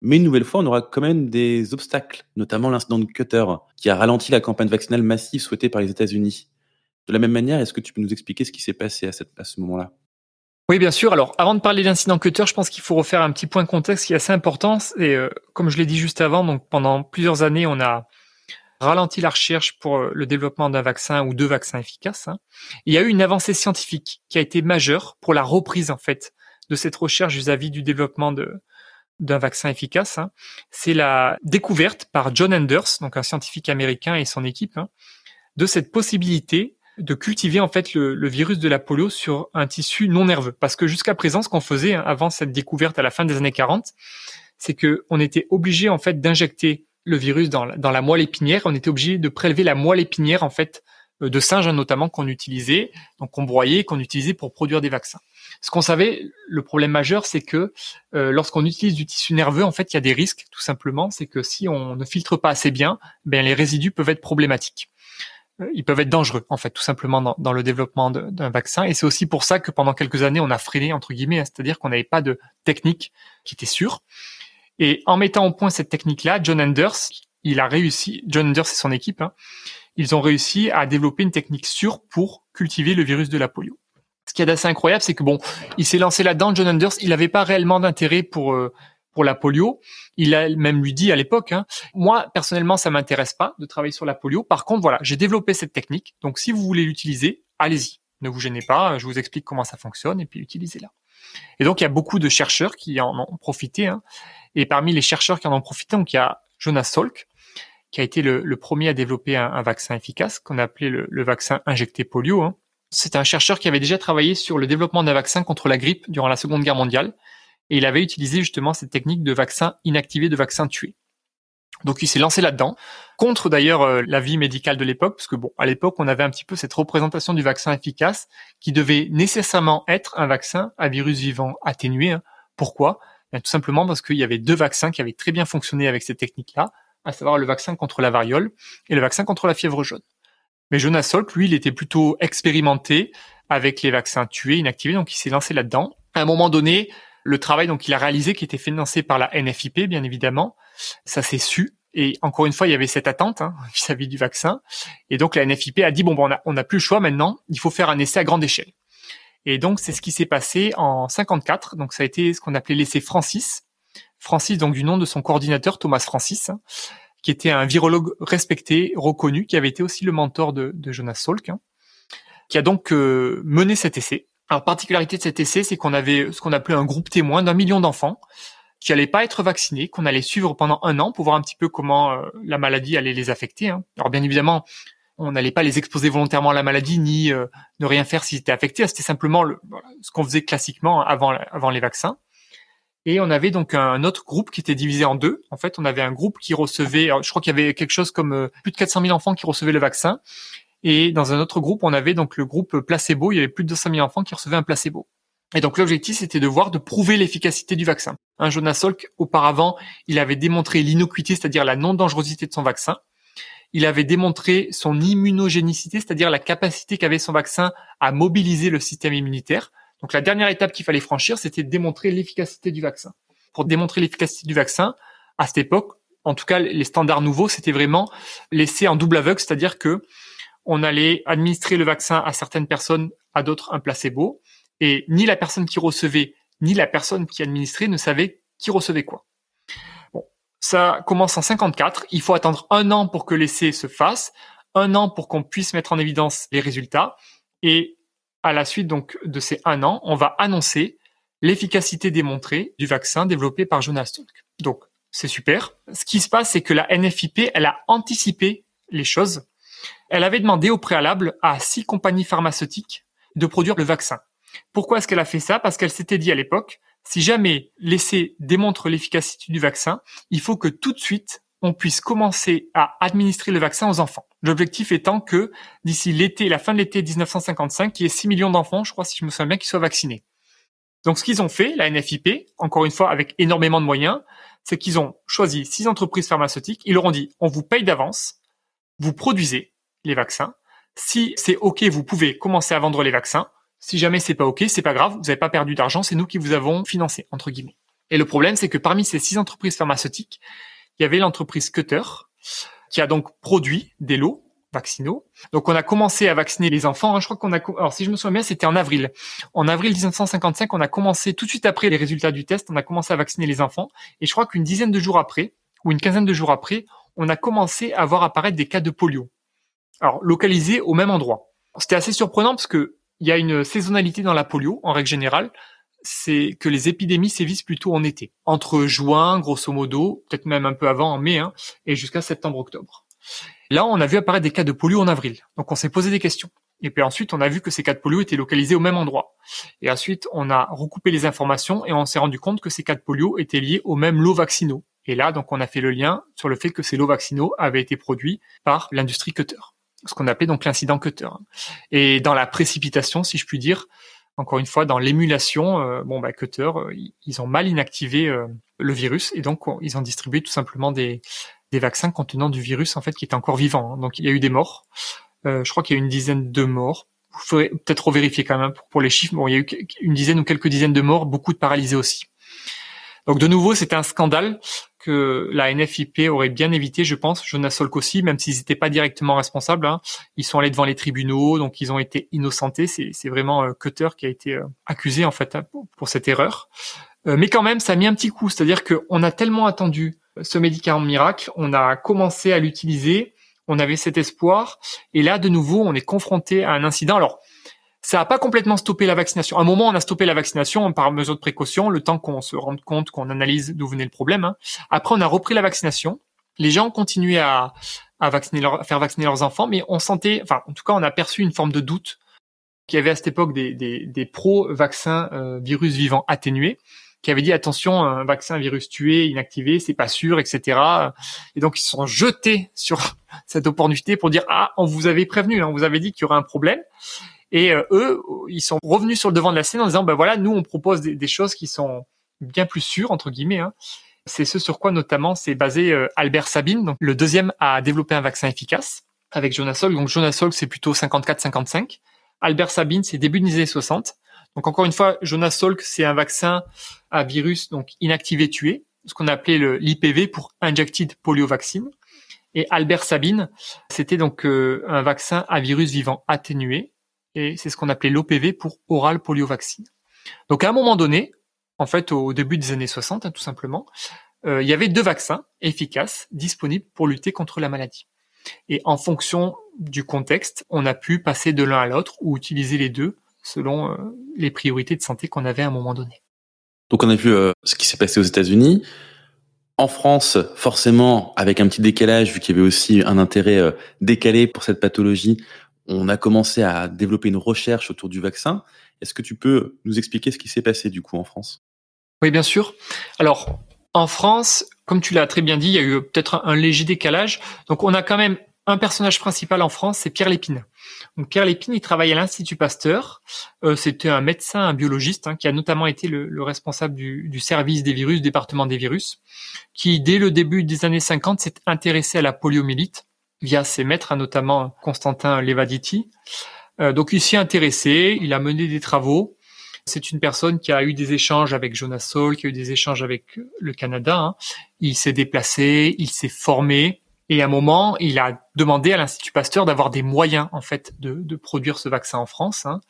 Mais une nouvelle fois, on aura quand même des obstacles, notamment l'incident de Cutter, qui a ralenti la campagne vaccinale massive souhaitée par les États-Unis. De la même manière, est-ce que tu peux nous expliquer ce qui s'est passé à ce moment-là? Oui, bien sûr. Alors, avant de parler de l'incident Cutter, je pense qu'il faut refaire un petit point de contexte qui est assez important. Et euh, comme je l'ai dit juste avant, donc pendant plusieurs années, on a ralenti la recherche pour euh, le développement d'un vaccin ou deux vaccins efficaces. Hein. Il y a eu une avancée scientifique qui a été majeure pour la reprise en fait de cette recherche vis-à-vis du développement d'un vaccin efficace. Hein. C'est la découverte par John Anders, donc un scientifique américain et son équipe, hein, de cette possibilité de cultiver en fait le, virus de la polio sur un tissu non nerveux. Parce que jusqu'à présent, ce qu'on faisait avant cette découverte à la fin des années 40, c'est que on était obligé en fait d'injecter le virus dans la, dans la moelle épinière. On était obligé de prélever la moelle épinière en fait euh, de singes notamment qu'on utilisait, donc qu'on broyait, qu'on utilisait pour produire des vaccins. Ce qu'on savait, le problème majeur, c'est que euh, lorsqu'on utilise du tissu nerveux, en fait, il y a des risques, tout simplement. C'est que si on ne filtre pas assez bien, ben les résidus peuvent être problématiques. Euh, ils peuvent être dangereux, en fait, tout simplement dans, le développement d'un vaccin. Et c'est aussi pour ça que pendant quelques années, on a freiné entre guillemets, hein, c'est-à-dire qu'on n'avait pas de technique qui était sûre. Et en mettant au point cette technique-là, John Anders, il a réussi, John Anders et son équipe, hein, ils ont réussi à développer une technique sûre pour cultiver le virus de la polio. Ce qui est assez incroyable, c'est que bon, il s'est lancé là-dedans, John Anders, il n'avait pas réellement d'intérêt pour euh, la polio. Il a même lui dit à l'époque, hein, moi personnellement, ça m'intéresse pas de travailler sur la polio. Par contre, voilà, j'ai développé cette technique, donc si vous voulez l'utiliser, allez-y, ne vous gênez pas, je vous explique comment ça fonctionne et puis utilisez-la. Et donc il y a beaucoup de chercheurs qui en ont profité. Hein. Et parmi les chercheurs qui en ont profité, donc il y a Jonas Salk, qui a été le, premier à développer un, vaccin efficace qu'on a appelé le, vaccin injecté polio. Hein. C'est un chercheur qui avait déjà travaillé sur le développement d'un vaccin contre la grippe durant la Seconde Guerre mondiale, et il avait utilisé justement cette technique de vaccin inactivé, de vaccin tué. Donc il s'est lancé là-dedans, contre d'ailleurs euh, l'avis médical de l'époque, parce que bon, à l'époque on avait un petit peu cette représentation du vaccin efficace qui devait nécessairement être un vaccin à virus vivant atténué. Hein. Pourquoi? Tout simplement parce qu'il y avait deux vaccins qui avaient très bien fonctionné avec cette technique-là, à savoir le vaccin contre la variole et le vaccin contre la fièvre jaune. Mais Jonas Salk, lui, il était plutôt expérimenté avec les vaccins tués, inactivés, donc il s'est lancé là-dedans. À un moment donné, le travail donc qu'il a réalisé, qui était financé par la NFIP, bien évidemment, ça s'est su. Et encore une fois, il y avait cette attente hein, vis-à-vis du vaccin. Et donc la NFIP a dit bon, bon on n'a plus le choix maintenant, il faut faire un essai à grande échelle. Et donc c'est ce qui s'est passé en 54. Donc ça a été ce qu'on appelait l'essai Francis. Francis, donc du nom de son coordinateur Thomas Francis, hein, qui était un virologue respecté, reconnu, qui avait été aussi le mentor de, Jonas Salk, hein, qui a donc euh, mené cet essai. Alors particularité de cet essai, c'est qu'on avait ce qu'on appelait un groupe témoin d'un million d'enfants qui allaient pas être vaccinés, qu'on allait suivre pendant un an pour voir un petit peu comment euh, la maladie allait les affecter. Hein. Alors bien évidemment, on n'allait pas les exposer volontairement à la maladie ni euh, ne rien faire s'ils étaient affectés. C'était simplement le, ce qu'on faisait classiquement avant, avant les vaccins. Et on avait donc un autre groupe qui était divisé en deux. En fait, on avait un groupe qui recevait, je crois qu'il y avait quelque chose comme euh, plus de 400 000 enfants qui recevaient le vaccin. Et dans un autre groupe, on avait donc le groupe placebo. Il y avait plus de 200 000 enfants qui recevaient un placebo. Et donc l'objectif, c'était de voir, de prouver l'efficacité du vaccin. Un Jonas Salk, auparavant, il avait démontré l'innocuité, c'est-à-dire la non-dangerosité de son vaccin. il avait démontré son immunogénicité, c'est-à-dire la capacité qu'avait son vaccin à mobiliser le système immunitaire. Donc la dernière étape qu'il fallait franchir, c'était de démontrer l'efficacité du vaccin. Pour démontrer l'efficacité du vaccin, à cette époque, en tout cas les standards nouveaux, c'était vraiment l'essai en double aveugle, c'est-à-dire que on allait administrer le vaccin à certaines personnes, à d'autres un placebo, et ni la personne qui recevait ni la personne qui administrait ne savait qui recevait quoi. Bon, ça commence en 54. Il faut attendre un an pour que l'essai se fasse, un an pour qu'on puisse mettre en évidence les résultats, et à la suite donc de ces un an, on va annoncer l'efficacité démontrée du vaccin développé par Jonas Salk. Donc c'est super. Ce qui se passe, c'est que la NFIP, elle a anticipé les choses. Elle avait demandé au préalable à six compagnies pharmaceutiques de produire le vaccin. Pourquoi est-ce qu'elle a fait ça? Parce qu'elle s'était dit à l'époque, si jamais l'essai démontre l'efficacité du vaccin, il faut que tout de suite, on puisse commencer à administrer le vaccin aux enfants. L'objectif étant que d'ici l'été, la fin de l'été 1955, il y ait 6 millions d'enfants, je crois si je me souviens bien, qui soient vaccinés. Donc ce qu'ils ont fait, la NFIP, encore une fois avec énormément de moyens, c'est qu'ils ont choisi six entreprises pharmaceutiques, ils leur ont dit on vous paye d'avance, vous produisez les vaccins. Si c'est OK, vous pouvez commencer à vendre les vaccins. Si jamais c'est pas OK, c'est pas grave, vous n'avez pas perdu d'argent, c'est nous qui vous avons financé, entre guillemets. Et le problème, c'est que parmi ces six entreprises pharmaceutiques, il y avait l'entreprise Cutter, qui a donc produit des lots vaccinaux. Donc on a commencé à vacciner les enfants. Hein. Je crois qu'on a, alors si je me souviens bien, c'était en avril. En avril 1955, on a commencé tout de suite après les résultats du test, on a commencé à vacciner les enfants. Et je crois qu'une dizaine de jours après, ou une quinzaine de jours après, on a commencé à voir apparaître des cas de polio. Alors localisés au même endroit. C'était assez surprenant parce que il y a une saisonnalité dans la polio en règle générale. C'est que les épidémies sévissent plutôt en été, entre juin, grosso modo, peut-être même un peu avant, en mai, hein, et jusqu'à septembre-octobre. Là, on a vu apparaître des cas de polio en avril. Donc, on s'est posé des questions. Et puis ensuite, on a vu que ces cas de polio étaient localisés au même endroit. Et ensuite, on a recoupé les informations et on s'est rendu compte que ces cas de polio étaient liés aux mêmes lots vaccinaux. Et là, donc, on a fait le lien sur le fait que ces lots vaccinaux avaient été produits par l'industrie Cutter. Ce qu'on appelait donc l'incident Cutter. Et dans la précipitation, si je puis dire, encore une fois, dans l'émulation, euh, bon, bah, Cutter, euh, ils ont mal inactivé euh, le virus et donc ils ont distribué tout simplement des, vaccins contenant du virus en fait qui était encore vivant. Hein. Donc il y a eu des morts. Je crois qu'il y a eu une dizaine de morts. Vous ferez peut-être revérifier quand même pour, les chiffres. Bon, il y a eu une dizaine ou quelques dizaines de morts, beaucoup de paralysés aussi. Donc de nouveau, c'était un scandale que la NFIP aurait bien évité, je pense. Jonas Salk aussi, même s'ils n'étaient pas directement responsables. Hein. Ils sont allés devant les tribunaux, donc ils ont été innocentés. C'est vraiment euh, Cutter qui a été euh, accusé en fait hein, pour, cette erreur. Euh, mais quand même, ça a mis un petit coup. C'est-à-dire qu'on a tellement attendu ce médicament miracle, on a commencé à l'utiliser, on avait cet espoir, et là, de nouveau, on est confronté à un incident. Alors, ça n'a pas complètement stoppé la vaccination. À un moment, on a stoppé la vaccination par mesure de précaution, le temps qu'on se rende compte, qu'on analyse d'où venait le problème. Hein. Après, on a repris la vaccination. Les gens continuaient à, à vacciner leur, faire vacciner leurs enfants, mais on sentait, enfin, en tout cas, on a perçu une forme de doute qu'il y avait à cette époque des, des, des pro-vaccins euh, virus vivants atténués qui avait dit attention, un vaccin virus tué, inactivé, c'est pas sûr, etc. Et donc ils se sont jetés sur cette opportunité pour dire ah on vous avait prévenu, hein, on vous avait dit qu'il y aurait un problème. Et euh, eux, ils sont revenus sur le devant de la scène en disant ben voilà, nous on propose des, choses qui sont bien plus sûres entre guillemets. Hein. C'est ce sur quoi notamment s'est basé euh, Albert Sabine, donc le deuxième à développer un vaccin efficace avec Jonas Salk. Donc Jonas Salk c'est plutôt 54-55. Albert Sabine c'est début des années 60. Donc encore une fois, Jonas Salk, c'est un vaccin à virus donc inactivé tué, ce qu'on appelait l'IPV pour Injected Polio Vaccine. Et Albert Sabine, c'était donc euh, un vaccin à virus vivant atténué, et c'est ce qu'on appelait l'OPV pour Oral Polio Vaccine. Donc à un moment donné, en fait au début des années 60 hein, tout simplement, euh, il y avait deux vaccins efficaces disponibles pour lutter contre la maladie. Et en fonction du contexte, on a pu passer de l'un à l'autre ou utiliser les deux selon euh, les priorités de santé qu'on avait à un moment donné. Donc on a vu euh, ce qui s'est passé aux États-Unis. En France, forcément, avec un petit décalage, vu qu'il y avait aussi un intérêt décalé pour cette pathologie, on a commencé à développer une recherche autour du vaccin. Est-ce que tu peux nous expliquer ce qui s'est passé du coup en France? Oui, bien sûr. Alors, en France, comme tu l'as très bien dit, il y a eu peut-être un léger décalage. Donc, on a quand même un personnage principal en France, c'est Pierre Lépine. Donc Pierre Lépine, il travaille à l'Institut Pasteur. Euh, C'était un médecin, un biologiste, hein, qui a notamment été le, responsable du, du, service des virus, département des virus, qui dès le début des années 50 s'est intéressé à la poliomyélite. Via ses maîtres, hein, notamment Constantin Levaditi. Euh, donc il s'y est intéressé, il a mené des travaux. C'est une personne qui a eu des échanges avec Jonas Saul, qui a eu des échanges avec le Canada. Hein. Il s'est déplacé, il s'est formé, et à un moment, il a demandé à l'Institut Pasteur d'avoir des moyens en fait de, de, produire ce vaccin en France. Hein.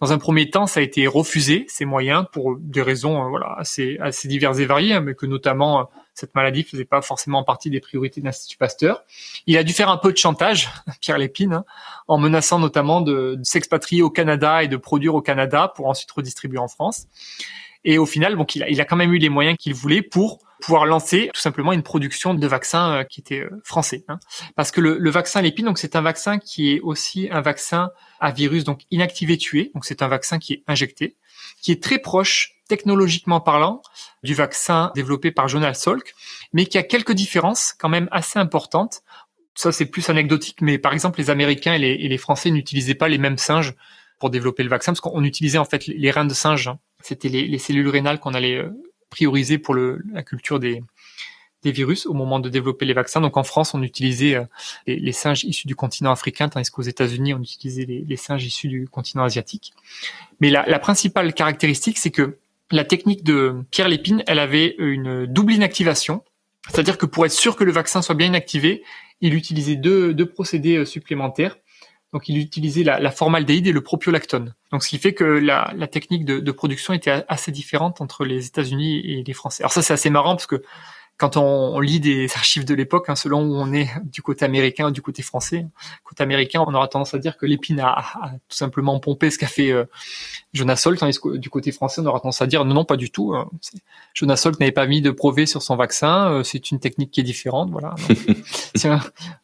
Dans un premier temps, ça a été refusé ces moyens pour des raisons euh, voilà assez assez diverses et variées, mais que notamment euh, cette maladie faisait pas forcément partie des priorités de l'Institut Pasteur. Il a dû faire un peu de chantage, Pierre Lépine, hein, en menaçant notamment de, s'expatrier au Canada et de produire au Canada pour ensuite redistribuer en France. Et au final, donc il a, il a quand même eu les moyens qu'il voulait pour pouvoir lancer tout simplement une production de vaccins euh, qui était euh, français. Hein. Parce que le, le vaccin Lépine, donc c'est un vaccin qui est aussi un vaccin à virus donc inactivé tué. Donc c'est un vaccin qui est injecté, qui est très proche technologiquement parlant du vaccin développé par Jonas Salk, mais qui a quelques différences quand même assez importantes. Ça c'est plus anecdotique, mais par exemple les Américains et les, Français n'utilisaient pas les mêmes singes pour développer le vaccin, parce qu'on utilisait en fait les reins de singe. Hein. C'était les, les, cellules rénales qu'on allait euh, priorisé pour la culture des, virus au moment de développer les vaccins. Donc en France, on utilisait euh, les, singes issus du continent africain, tandis qu'aux États-Unis, on utilisait les, singes issus du continent asiatique. Mais la principale caractéristique, c'est que la technique de Pierre Lépine, elle avait une double inactivation. C'est-à-dire que pour être sûr que le vaccin soit bien inactivé, il utilisait deux, deux procédés euh, supplémentaires. Donc il utilisait la, la, formaldéhyde et le propiolactone. Donc ce qui fait que la, technique de, de, production était assez différente entre les États-Unis et les Français. Alors ça c'est assez marrant parce que quand on, lit des archives de l'époque, hein, selon où on est du côté américain ou du côté français, côté américain, on aura tendance à dire que l'épine a, tout simplement pompé ce qu'a fait euh, Jonas Salk, tandis que du côté français, on aura tendance à dire non, non, pas du tout. Hein. Jonas Salk n'avait pas mis de brevet sur son vaccin, euh, c'est une technique qui est différente. Voilà. si un,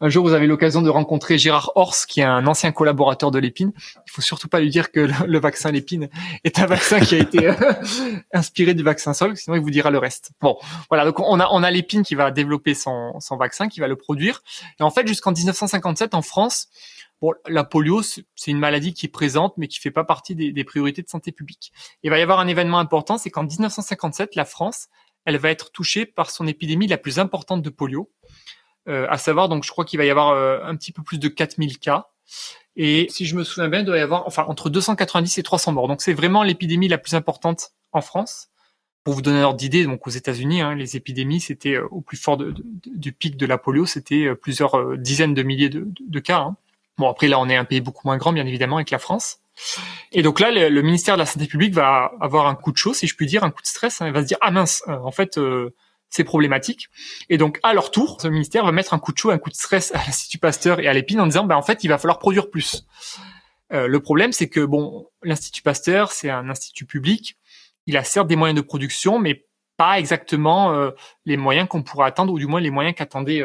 jour vous avez l'occasion de rencontrer Gérard Horst, qui est un ancien collaborateur de l'épine, il faut surtout pas lui dire que le, vaccin l'épine est un vaccin qui a été euh, inspiré du vaccin Salk, sinon il vous dira le reste. Bon, voilà, donc on a, on a l'épine qui va développer son, son vaccin, qui va le produire. Et en fait, jusqu'en 1957, en France, Bon, la polio, c'est une maladie qui est présente, mais qui fait pas partie des, priorités de santé publique. Il va y avoir un événement important, c'est qu'en 1957, la France, elle va être touchée par son épidémie la plus importante de polio. Euh, à savoir, donc, je crois qu'il va y avoir euh, un petit peu plus de 4000 cas. Et si je me souviens bien, il doit y avoir, enfin, entre 290 et 300 morts. Donc, c'est vraiment l'épidémie la plus importante en France. Pour vous donner un ordre d'idée, donc aux États-Unis, hein, les épidémies, c'était euh, au plus fort du pic de la polio, c'était euh, plusieurs euh, dizaines de milliers de, cas. Hein. Bon, après là, on est un pays beaucoup moins grand, bien évidemment, avec la France. Et donc là, le, ministère de la Santé publique va avoir un coup de chaud, si je puis dire, un coup de stress. Hein, il va se dire ah mince, en fait, c'est problématique. Et donc à leur tour, ce ministère va mettre un coup de chaud, un coup de stress à l'Institut Pasteur et à l'Épine en disant bah en fait, il va falloir produire plus. Le problème, c'est que bon, l'Institut Pasteur, c'est un institut public. Il a certes des moyens de production, mais pas exactement les moyens qu'on pourrait attendre, ou du moins les moyens qu'attendait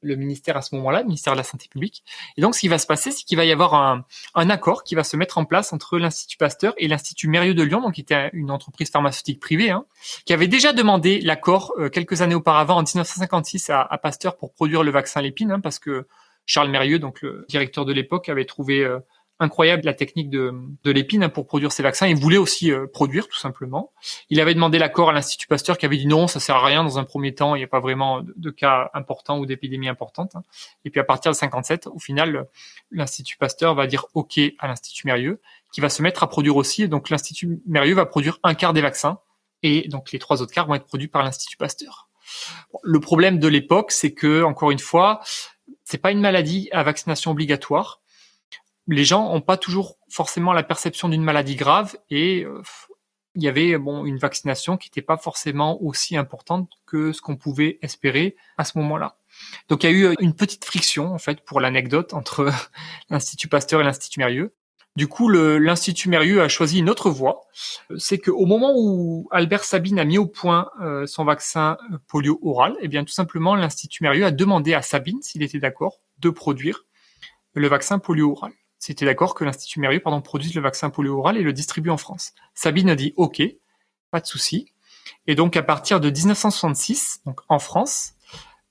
le ministère à ce moment-là, le ministère de la Santé publique. Et donc, ce qui va se passer, c'est qu'il va y avoir un, accord qui va se mettre en place entre l'Institut Pasteur et l'Institut Mérieux de Lyon, donc qui était une entreprise pharmaceutique privée, hein, qui avait déjà demandé l'accord euh, quelques années auparavant, en 1956, à, à, Pasteur pour produire le vaccin Lépine, hein, parce que Charles Mérieux, donc le directeur de l'époque, avait trouvé euh, incroyable la technique de, l'épine hein, pour produire ces vaccins. Il voulait aussi euh, produire tout simplement. Il avait demandé l'accord à l'Institut Pasteur qui avait dit non, ça sert à rien dans un premier temps, il n'y a pas vraiment de, cas importants ou d'épidémies importantes. Hein. Et puis à partir de 57, au final, l'Institut Pasteur va dire OK à l'Institut Mérieux qui va se mettre à produire aussi. Donc l'Institut Mérieux va produire un quart des vaccins et donc les trois autres quarts vont être produits par l'Institut Pasteur. le problème de l'époque, c'est que encore une fois, c'est pas une maladie à vaccination obligatoire les gens n'ont pas toujours forcément la perception d'une maladie grave et euh, il y avait une vaccination qui n'était pas forcément aussi importante que ce qu'on pouvait espérer à ce moment-là. Donc il y a eu euh, une petite friction en fait pour l'anecdote entre l'Institut Pasteur et l'Institut Mérieux. Du coup, l'Institut Mérieux a choisi une autre voie. C'est qu'au moment où Albert Sabine a mis au point euh, son vaccin polio oral, eh bien tout simplement l'Institut Mérieux a demandé à Sabine s'il était d'accord de produire le vaccin polio oral c'était d'accord que l'Institut Mérieux pardon, produise le vaccin polio oral et le distribue en France. Sabine a dit OK, pas de souci. Et donc à partir de 1966, donc en France,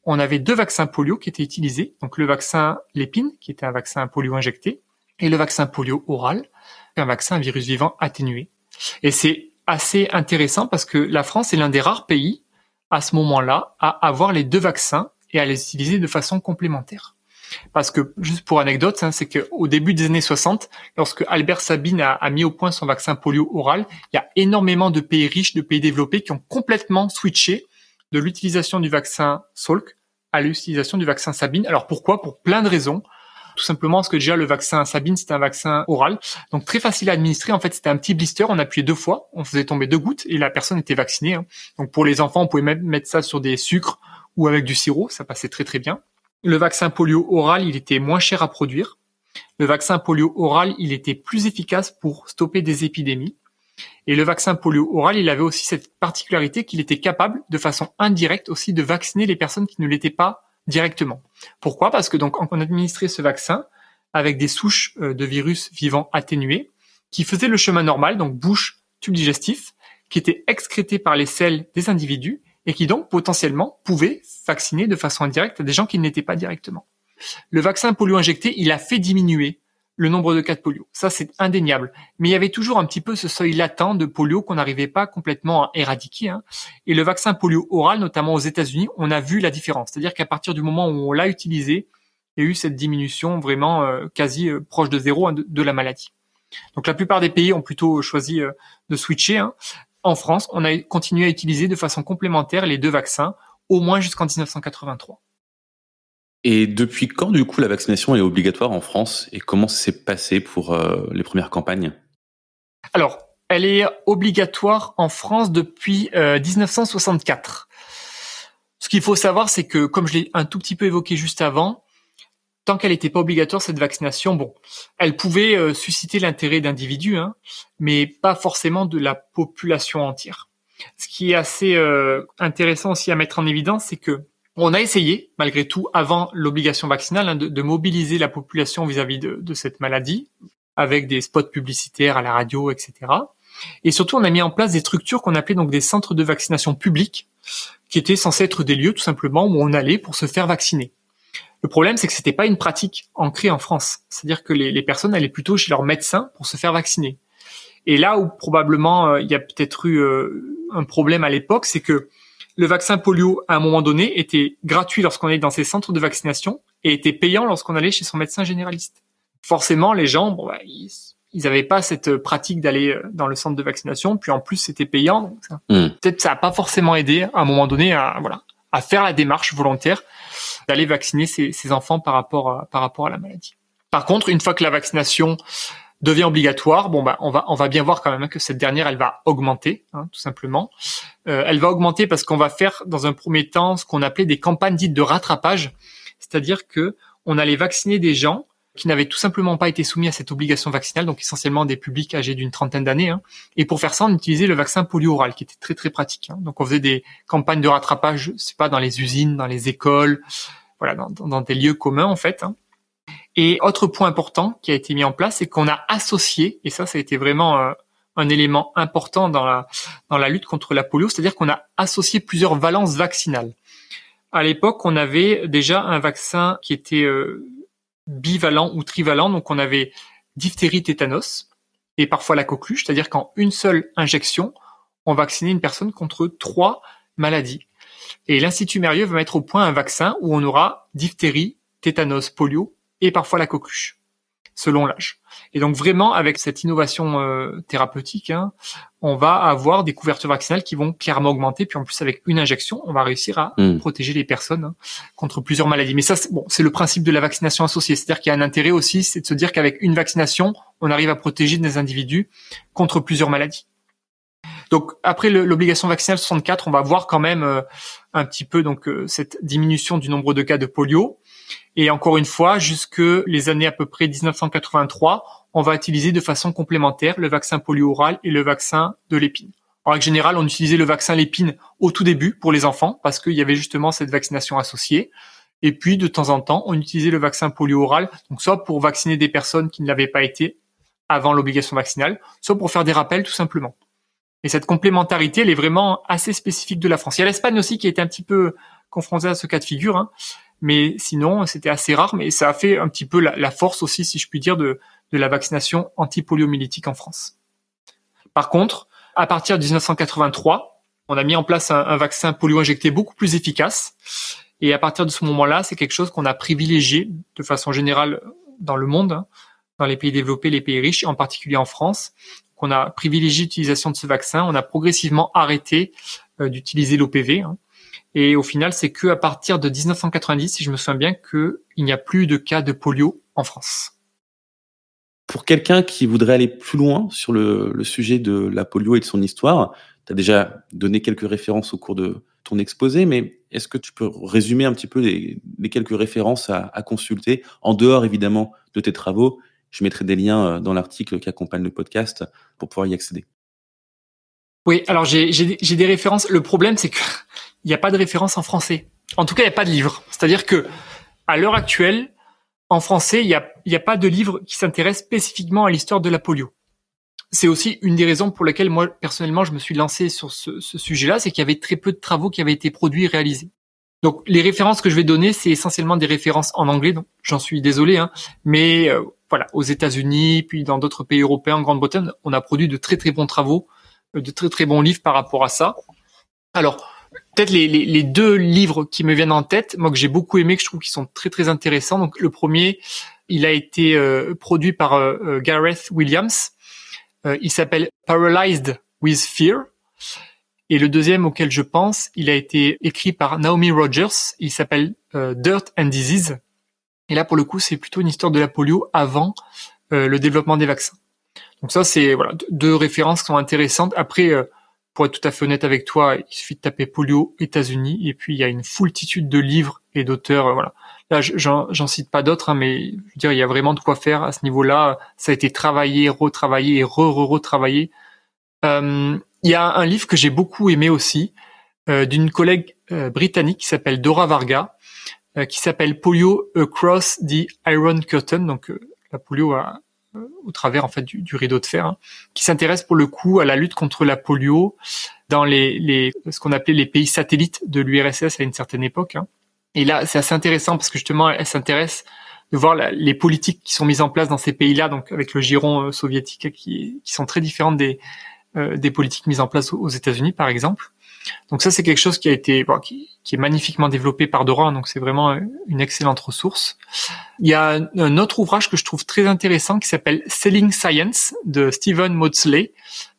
on avait deux vaccins polio qui étaient utilisés. Donc le vaccin Lépine, qui était un vaccin polio injecté, et le vaccin polio oral, un vaccin virus vivant atténué. Et c'est assez intéressant parce que la France est l'un des rares pays à ce moment-là à avoir les deux vaccins et à les utiliser de façon complémentaire. Parce que, juste pour anecdote, hein, c'est qu'au début des années 60, lorsque Albert Sabine a, mis au point son vaccin polio oral, il y a énormément de pays riches, de pays développés qui ont complètement switché de l'utilisation du vaccin Salk à l'utilisation du vaccin Sabine. Alors pourquoi? Pour plein de raisons. Tout simplement parce que déjà le vaccin Sabine c'est un vaccin oral, donc très facile à administrer. En fait c'était un petit blister, on appuyait deux fois, on faisait tomber deux gouttes et la personne était vaccinée. Hein. Donc pour les enfants on pouvait même mettre ça sur des sucres ou avec du sirop, ça passait très très bien. Le vaccin polio oral il était moins cher à produire. Le vaccin polio oral il était plus efficace pour stopper des épidémies. Et le vaccin polio oral, il avait aussi cette particularité qu'il était capable, de façon indirecte aussi, de vacciner les personnes qui ne l'étaient pas directement. Pourquoi? Parce que donc on administrait ce vaccin avec des souches euh, de virus vivants atténuées qui faisaient le chemin normal, donc bouche, tube digestif, qui étaient excrétés par les selles des individus et qui donc potentiellement pouvaient vacciner de façon indirecte des gens qui n'étaient pas directement. Le vaccin polio injecté, il a fait diminuer le nombre de cas de polio. Ça, c'est indéniable. Mais il y avait toujours un petit peu ce seuil latent de polio qu'on n'arrivait pas complètement à éradiquer. Hein. Et le vaccin polio oral, notamment aux États-Unis, on a vu la différence. C'est-à-dire qu'à partir du moment où on l'a utilisé, il y a eu cette diminution vraiment euh, quasi euh, proche de zéro hein, de, la maladie. Donc la plupart des pays ont plutôt choisi euh, de switcher. Hein. En France, on a continué à utiliser de façon complémentaire les deux vaccins, au moins jusqu'en 1983. Et depuis quand, du coup, la vaccination est obligatoire en France et comment s'est passé pour euh, les premières campagnes? Alors, elle est obligatoire en France depuis 1964. Euh, Ce qu'il faut savoir, c'est que, comme je l'ai un tout petit peu évoqué juste avant, tant qu'elle n'était pas obligatoire, cette vaccination, bon, elle pouvait euh, susciter l'intérêt d'individus, hein, mais pas forcément de la population entière. Ce qui est assez intéressant aussi à mettre en évidence, c'est que on a essayé, malgré tout, avant l'obligation vaccinale, hein, de, mobiliser la population vis-à-vis de, cette maladie, avec des spots publicitaires à la radio, etc. Et surtout, on a mis en place des structures qu'on appelait donc des centres de vaccination publics, qui étaient censés être des lieux tout simplement où on allait pour se faire vacciner. Le problème, c'est que c'était pas une pratique ancrée en France. C'est-à-dire que les, personnes allaient plutôt chez leur médecin pour se faire vacciner. Et là où probablement euh, il y a peut-être eu euh, un problème à l'époque, c'est que le vaccin polio, à un moment donné, était gratuit lorsqu'on allait dans ces centres de vaccination et était payant lorsqu'on allait chez son médecin généraliste. Forcément, les gens, bon, bah, ils n'avaient pas cette pratique d'aller euh, dans le centre de vaccination, puis en plus c'était payant. Hmm. Peut-être ça n'a pas forcément aidé à un moment donné à voilà à faire la démarche volontaire d'aller vacciner ses, enfants par rapport à, la maladie. Par contre, une fois que la vaccination devient obligatoire, bon bah on va on va bien voir quand même que cette dernière elle va augmenter hein, tout simplement. Euh, elle va augmenter parce qu'on va faire dans un premier temps ce qu'on appelait des campagnes dites de rattrapage, c'est-à-dire que on allait vacciner des gens qui n'avaient tout simplement pas été soumis à cette obligation vaccinale, donc essentiellement des publics âgés d'une trentaine d'années. Hein. Et pour faire ça, on utilisait le vaccin polio oral, qui était très très pratique. Hein. Donc on faisait des campagnes de rattrapage, c'est pas dans les usines, dans les écoles, voilà, dans, des lieux communs en fait. Hein. Et autre point important qui a été mis en place, c'est qu'on a associé, et ça, ça a été vraiment euh, un élément important dans la, dans la lutte contre la polio, c'est-à-dire qu'on a associé plusieurs valences vaccinales. À l'époque, on avait déjà un vaccin qui était euh, bivalent ou trivalent, donc on avait diphtérie, tétanos et parfois la coqueluche, c'est-à-dire qu'en une seule injection, on vaccinait une personne contre trois maladies. Et l'Institut Mérieux va mettre au point un vaccin où on aura diphtérie, tétanos, polio et parfois la coqueluche, selon l'âge. Et donc vraiment, avec cette innovation euh, thérapeutique, hein, on va avoir des couvertures vaccinales qui vont clairement augmenter. Puis en plus, avec une injection, on va réussir à hmm. protéger les personnes hein, contre plusieurs maladies. Mais ça, c'est, bon, c'est le principe de la vaccination associée. C'est-à-dire qu'il y a un intérêt aussi, c'est de se dire qu'avec une vaccination, on arrive à protéger des individus contre plusieurs maladies. Donc après l'obligation vaccinale 64, on va voir quand même euh, un petit peu donc euh, cette diminution du nombre de cas de polio. Et encore une fois, jusque les années à peu près 1983, on va utiliser de façon complémentaire le vaccin polio oral et le vaccin de l'épine. En règle générale, on utilisait le vaccin l'épine au tout début pour les enfants parce qu'il y avait justement cette vaccination associée. Et puis, de temps en temps, on utilisait le vaccin polio oral, donc soit pour vacciner des personnes qui ne l'avaient pas été avant l'obligation vaccinale, soit pour faire des rappels tout simplement. Et cette complémentarité, elle est vraiment assez spécifique de la France. Il y a l'Espagne aussi qui a été un petit peu confrontée à ce cas de figure. Hein mais sinon c'était assez rare, mais ça a fait un petit peu la, force aussi, si je puis dire, de, la vaccination anti-poliomyélitique en France. Par contre, à partir de 1983, on a mis en place un, vaccin polio injecté beaucoup plus efficace Et à partir de ce moment-là, c'est quelque chose qu'on a privilégié de façon générale dans le monde, hein, dans les pays développés, les pays riches, en particulier en France, qu'on a privilégié l'utilisation de ce vaccin. On a progressivement arrêté euh, d'utiliser l'OPV. Hein. Et au final, c'est que à partir de 1990, si je me souviens bien, qu'il n'y a plus de cas de polio en France. Pour quelqu'un qui voudrait aller plus loin sur le, le sujet de la polio et de son histoire, tu as déjà donné quelques références au cours de ton exposé, mais est-ce que tu peux résumer un petit peu les, les quelques références à, à, consulter, en dehors évidemment de tes travaux? Je mettrai des liens euh, dans l'article qui accompagne le podcast pour pouvoir y accéder. Oui, alors j'ai des références. Le problème, c'est qu'il n'y a pas de référence en français. En tout cas, il n'y a pas de livre. C'est-à-dire que à l'heure actuelle, en français, il n'y a, pas de livre qui s'intéresse spécifiquement à l'histoire de la polio c'est aussi une des raisons pour lesquelles moi personnellement je me suis lancé sur ce, ce sujet-là, c'est qu'il y avait très peu de travaux qui avaient été produits et réalisés. Donc les références que je vais donner, c'est essentiellement des références en anglais, donc j'en suis désolé, hein, mais euh, voilà, aux États-Unis, puis dans d'autres pays européens, en Grande-Bretagne, on a produit de très très bons travaux, euh, de très très bons livres par rapport à ça. Alors peut-être les, les, les, deux livres qui me viennent en tête, moi que j'ai beaucoup aimé, que je trouve qu'ils sont très très intéressants. Donc le premier, il a été euh, produit par euh, Gareth Williams, euh, il s'appelle Paralyzed with Fear. Et le deuxième auquel je pense, il a été écrit par Naomi Rogers. Il s'appelle euh, Dirt and Disease. Et là, pour le coup, c'est plutôt une histoire de la polio avant euh, le développement des vaccins. Donc ça, c'est voilà deux références qui sont intéressantes. Après, pour être tout à fait honnête avec toi, il suffit de taper polio États-Unis et puis il y a une foultitude de livres et d'auteurs. voilà, Là, j'en cite pas d'autres, hein, mais je veux dire, il y a vraiment de quoi faire à ce niveau-là. Ça a été travaillé, retravaillé et re-re-retravaillé. Euh, il y a un livre que j'ai beaucoup aimé aussi, euh, d'une collègue euh, britannique qui s'appelle Dora Varga, euh, qui s'appelle Polio Across the Iron Curtain, donc euh, la polio à, au travers en fait du, rideau de fer, hein, qui s'intéresse pour le coup à la lutte contre la polio dans les, les ce qu'on appelait les pays satellites de l'URSS à une certaine époque. Hein. Et là, c'est assez intéressant parce que justement, elle s'intéresse de voir les politiques qui sont mises en place dans ces pays-là, donc avec le giron euh, soviétique, qui, qui, sont très différentes des, euh, des politiques mises en place aux États-Unis, par exemple. Donc ça, c'est quelque chose qui a été, qui, est magnifiquement développé par Dora, donc c'est vraiment une excellente ressource. Il y a un autre ouvrage que je trouve très intéressant qui s'appelle Selling Science de Stephen Maudsley,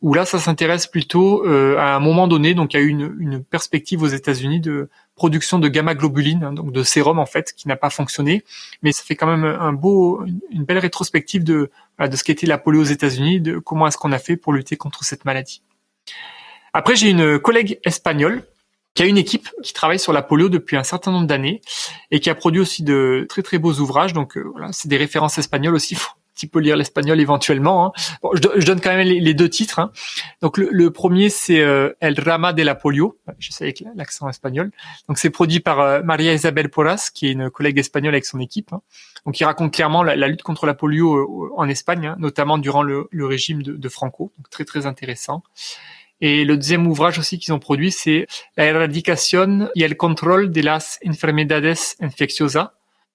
où là, ça s'intéresse plutôt euh, à un moment donné, donc il une, perspective aux États-Unis de production de gamma globuline, hein, donc de sérum en fait, qui n'a pas fonctionné, mais ça fait quand même un beau, une belle rétrospective de de ce qu'était la polio aux États-Unis, de comment est-ce qu'on a fait pour lutter contre cette maladie. Après, j'ai une collègue espagnole qui a une équipe qui travaille sur la polio depuis un certain nombre d'années et qui a produit aussi de très très beaux ouvrages. Donc euh, voilà, c'est des références espagnoles aussi petit peu lire l'espagnol éventuellement. Hein. Bon, je, donne quand même les, deux titres. Hein. Donc le, premier c'est euh, El Rama de la Polio, je sais avec l'accent espagnol. Donc c'est produit par euh, Maria Isabel Porras, qui est une collègue espagnole avec son équipe. Hein. Donc il raconte clairement la, lutte contre la polio euh, en Espagne, hein, notamment durant le, le régime de, de, Franco. Donc très très intéressant. Et le deuxième ouvrage aussi qu'ils ont produit, c'est La erradicación y el control de las enfermedades infecciosas,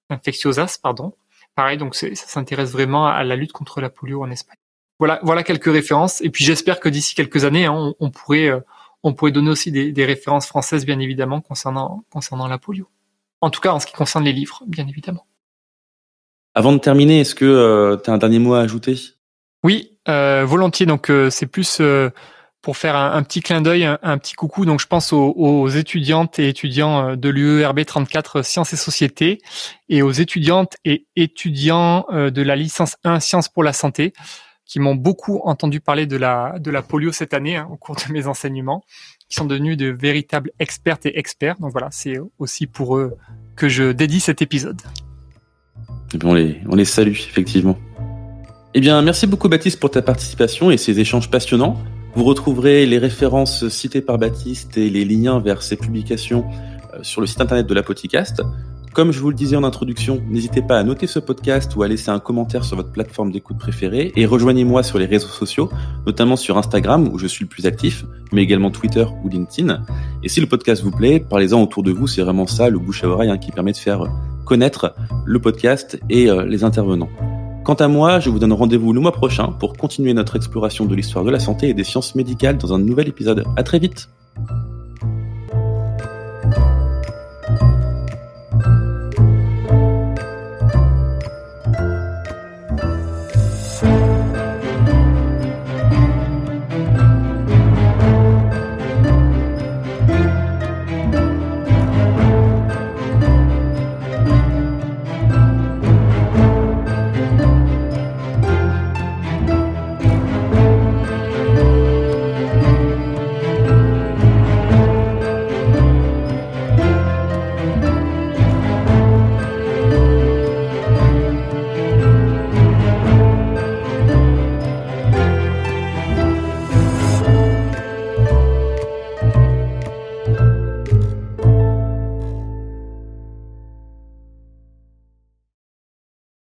infecciosas pardon, pareil, donc ça s'intéresse vraiment à la lutte contre la polio en Espagne. Voilà, voilà quelques références. Et puis j'espère que d'ici quelques années, hein, on, pourrait, euh, on pourrait donner aussi des, des, références françaises, bien évidemment, concernant, concernant la polio. En tout cas, en ce qui concerne les livres, bien évidemment. Avant de terminer, est-ce que euh, tu as un dernier mot à ajouter? Oui, euh, volontiers. Donc c'est plus pour faire un, petit clin d'œil, un, petit coucou. Donc, je pense aux, étudiantes et étudiants euh, de l'UERB 34 Sciences et Sociétés et aux étudiantes et étudiants euh, de la licence 1 Sciences pour la santé qui m'ont beaucoup entendu parler de la, de la polio cette année hein, au cours de mes enseignements, qui sont devenus de véritables expertes et experts. Donc voilà, c'est aussi pour eux que je dédie cet épisode. on les, on les salue, effectivement. Eh bien, merci beaucoup Baptiste pour ta participation et ces échanges passionnants. Vous retrouverez les références citées par Baptiste et les liens vers ses publications euh, sur le site internet de la Podcast. Comme je vous le disais en introduction, n'hésitez pas à noter ce podcast ou à laisser un commentaire sur votre plateforme d'écoute préférée et rejoignez-moi sur les réseaux sociaux, notamment sur Instagram où je suis le plus actif, mais également Twitter ou LinkedIn. Et si le podcast vous plaît, parlez-en autour de vous, c'est vraiment ça le bouche à oreille hein, qui permet de faire connaître le podcast et euh, les intervenants. Quant à moi, je vous donne rendez-vous le mois prochain pour continuer notre exploration de l'histoire de la santé et des sciences médicales dans un nouvel épisode. À très vite!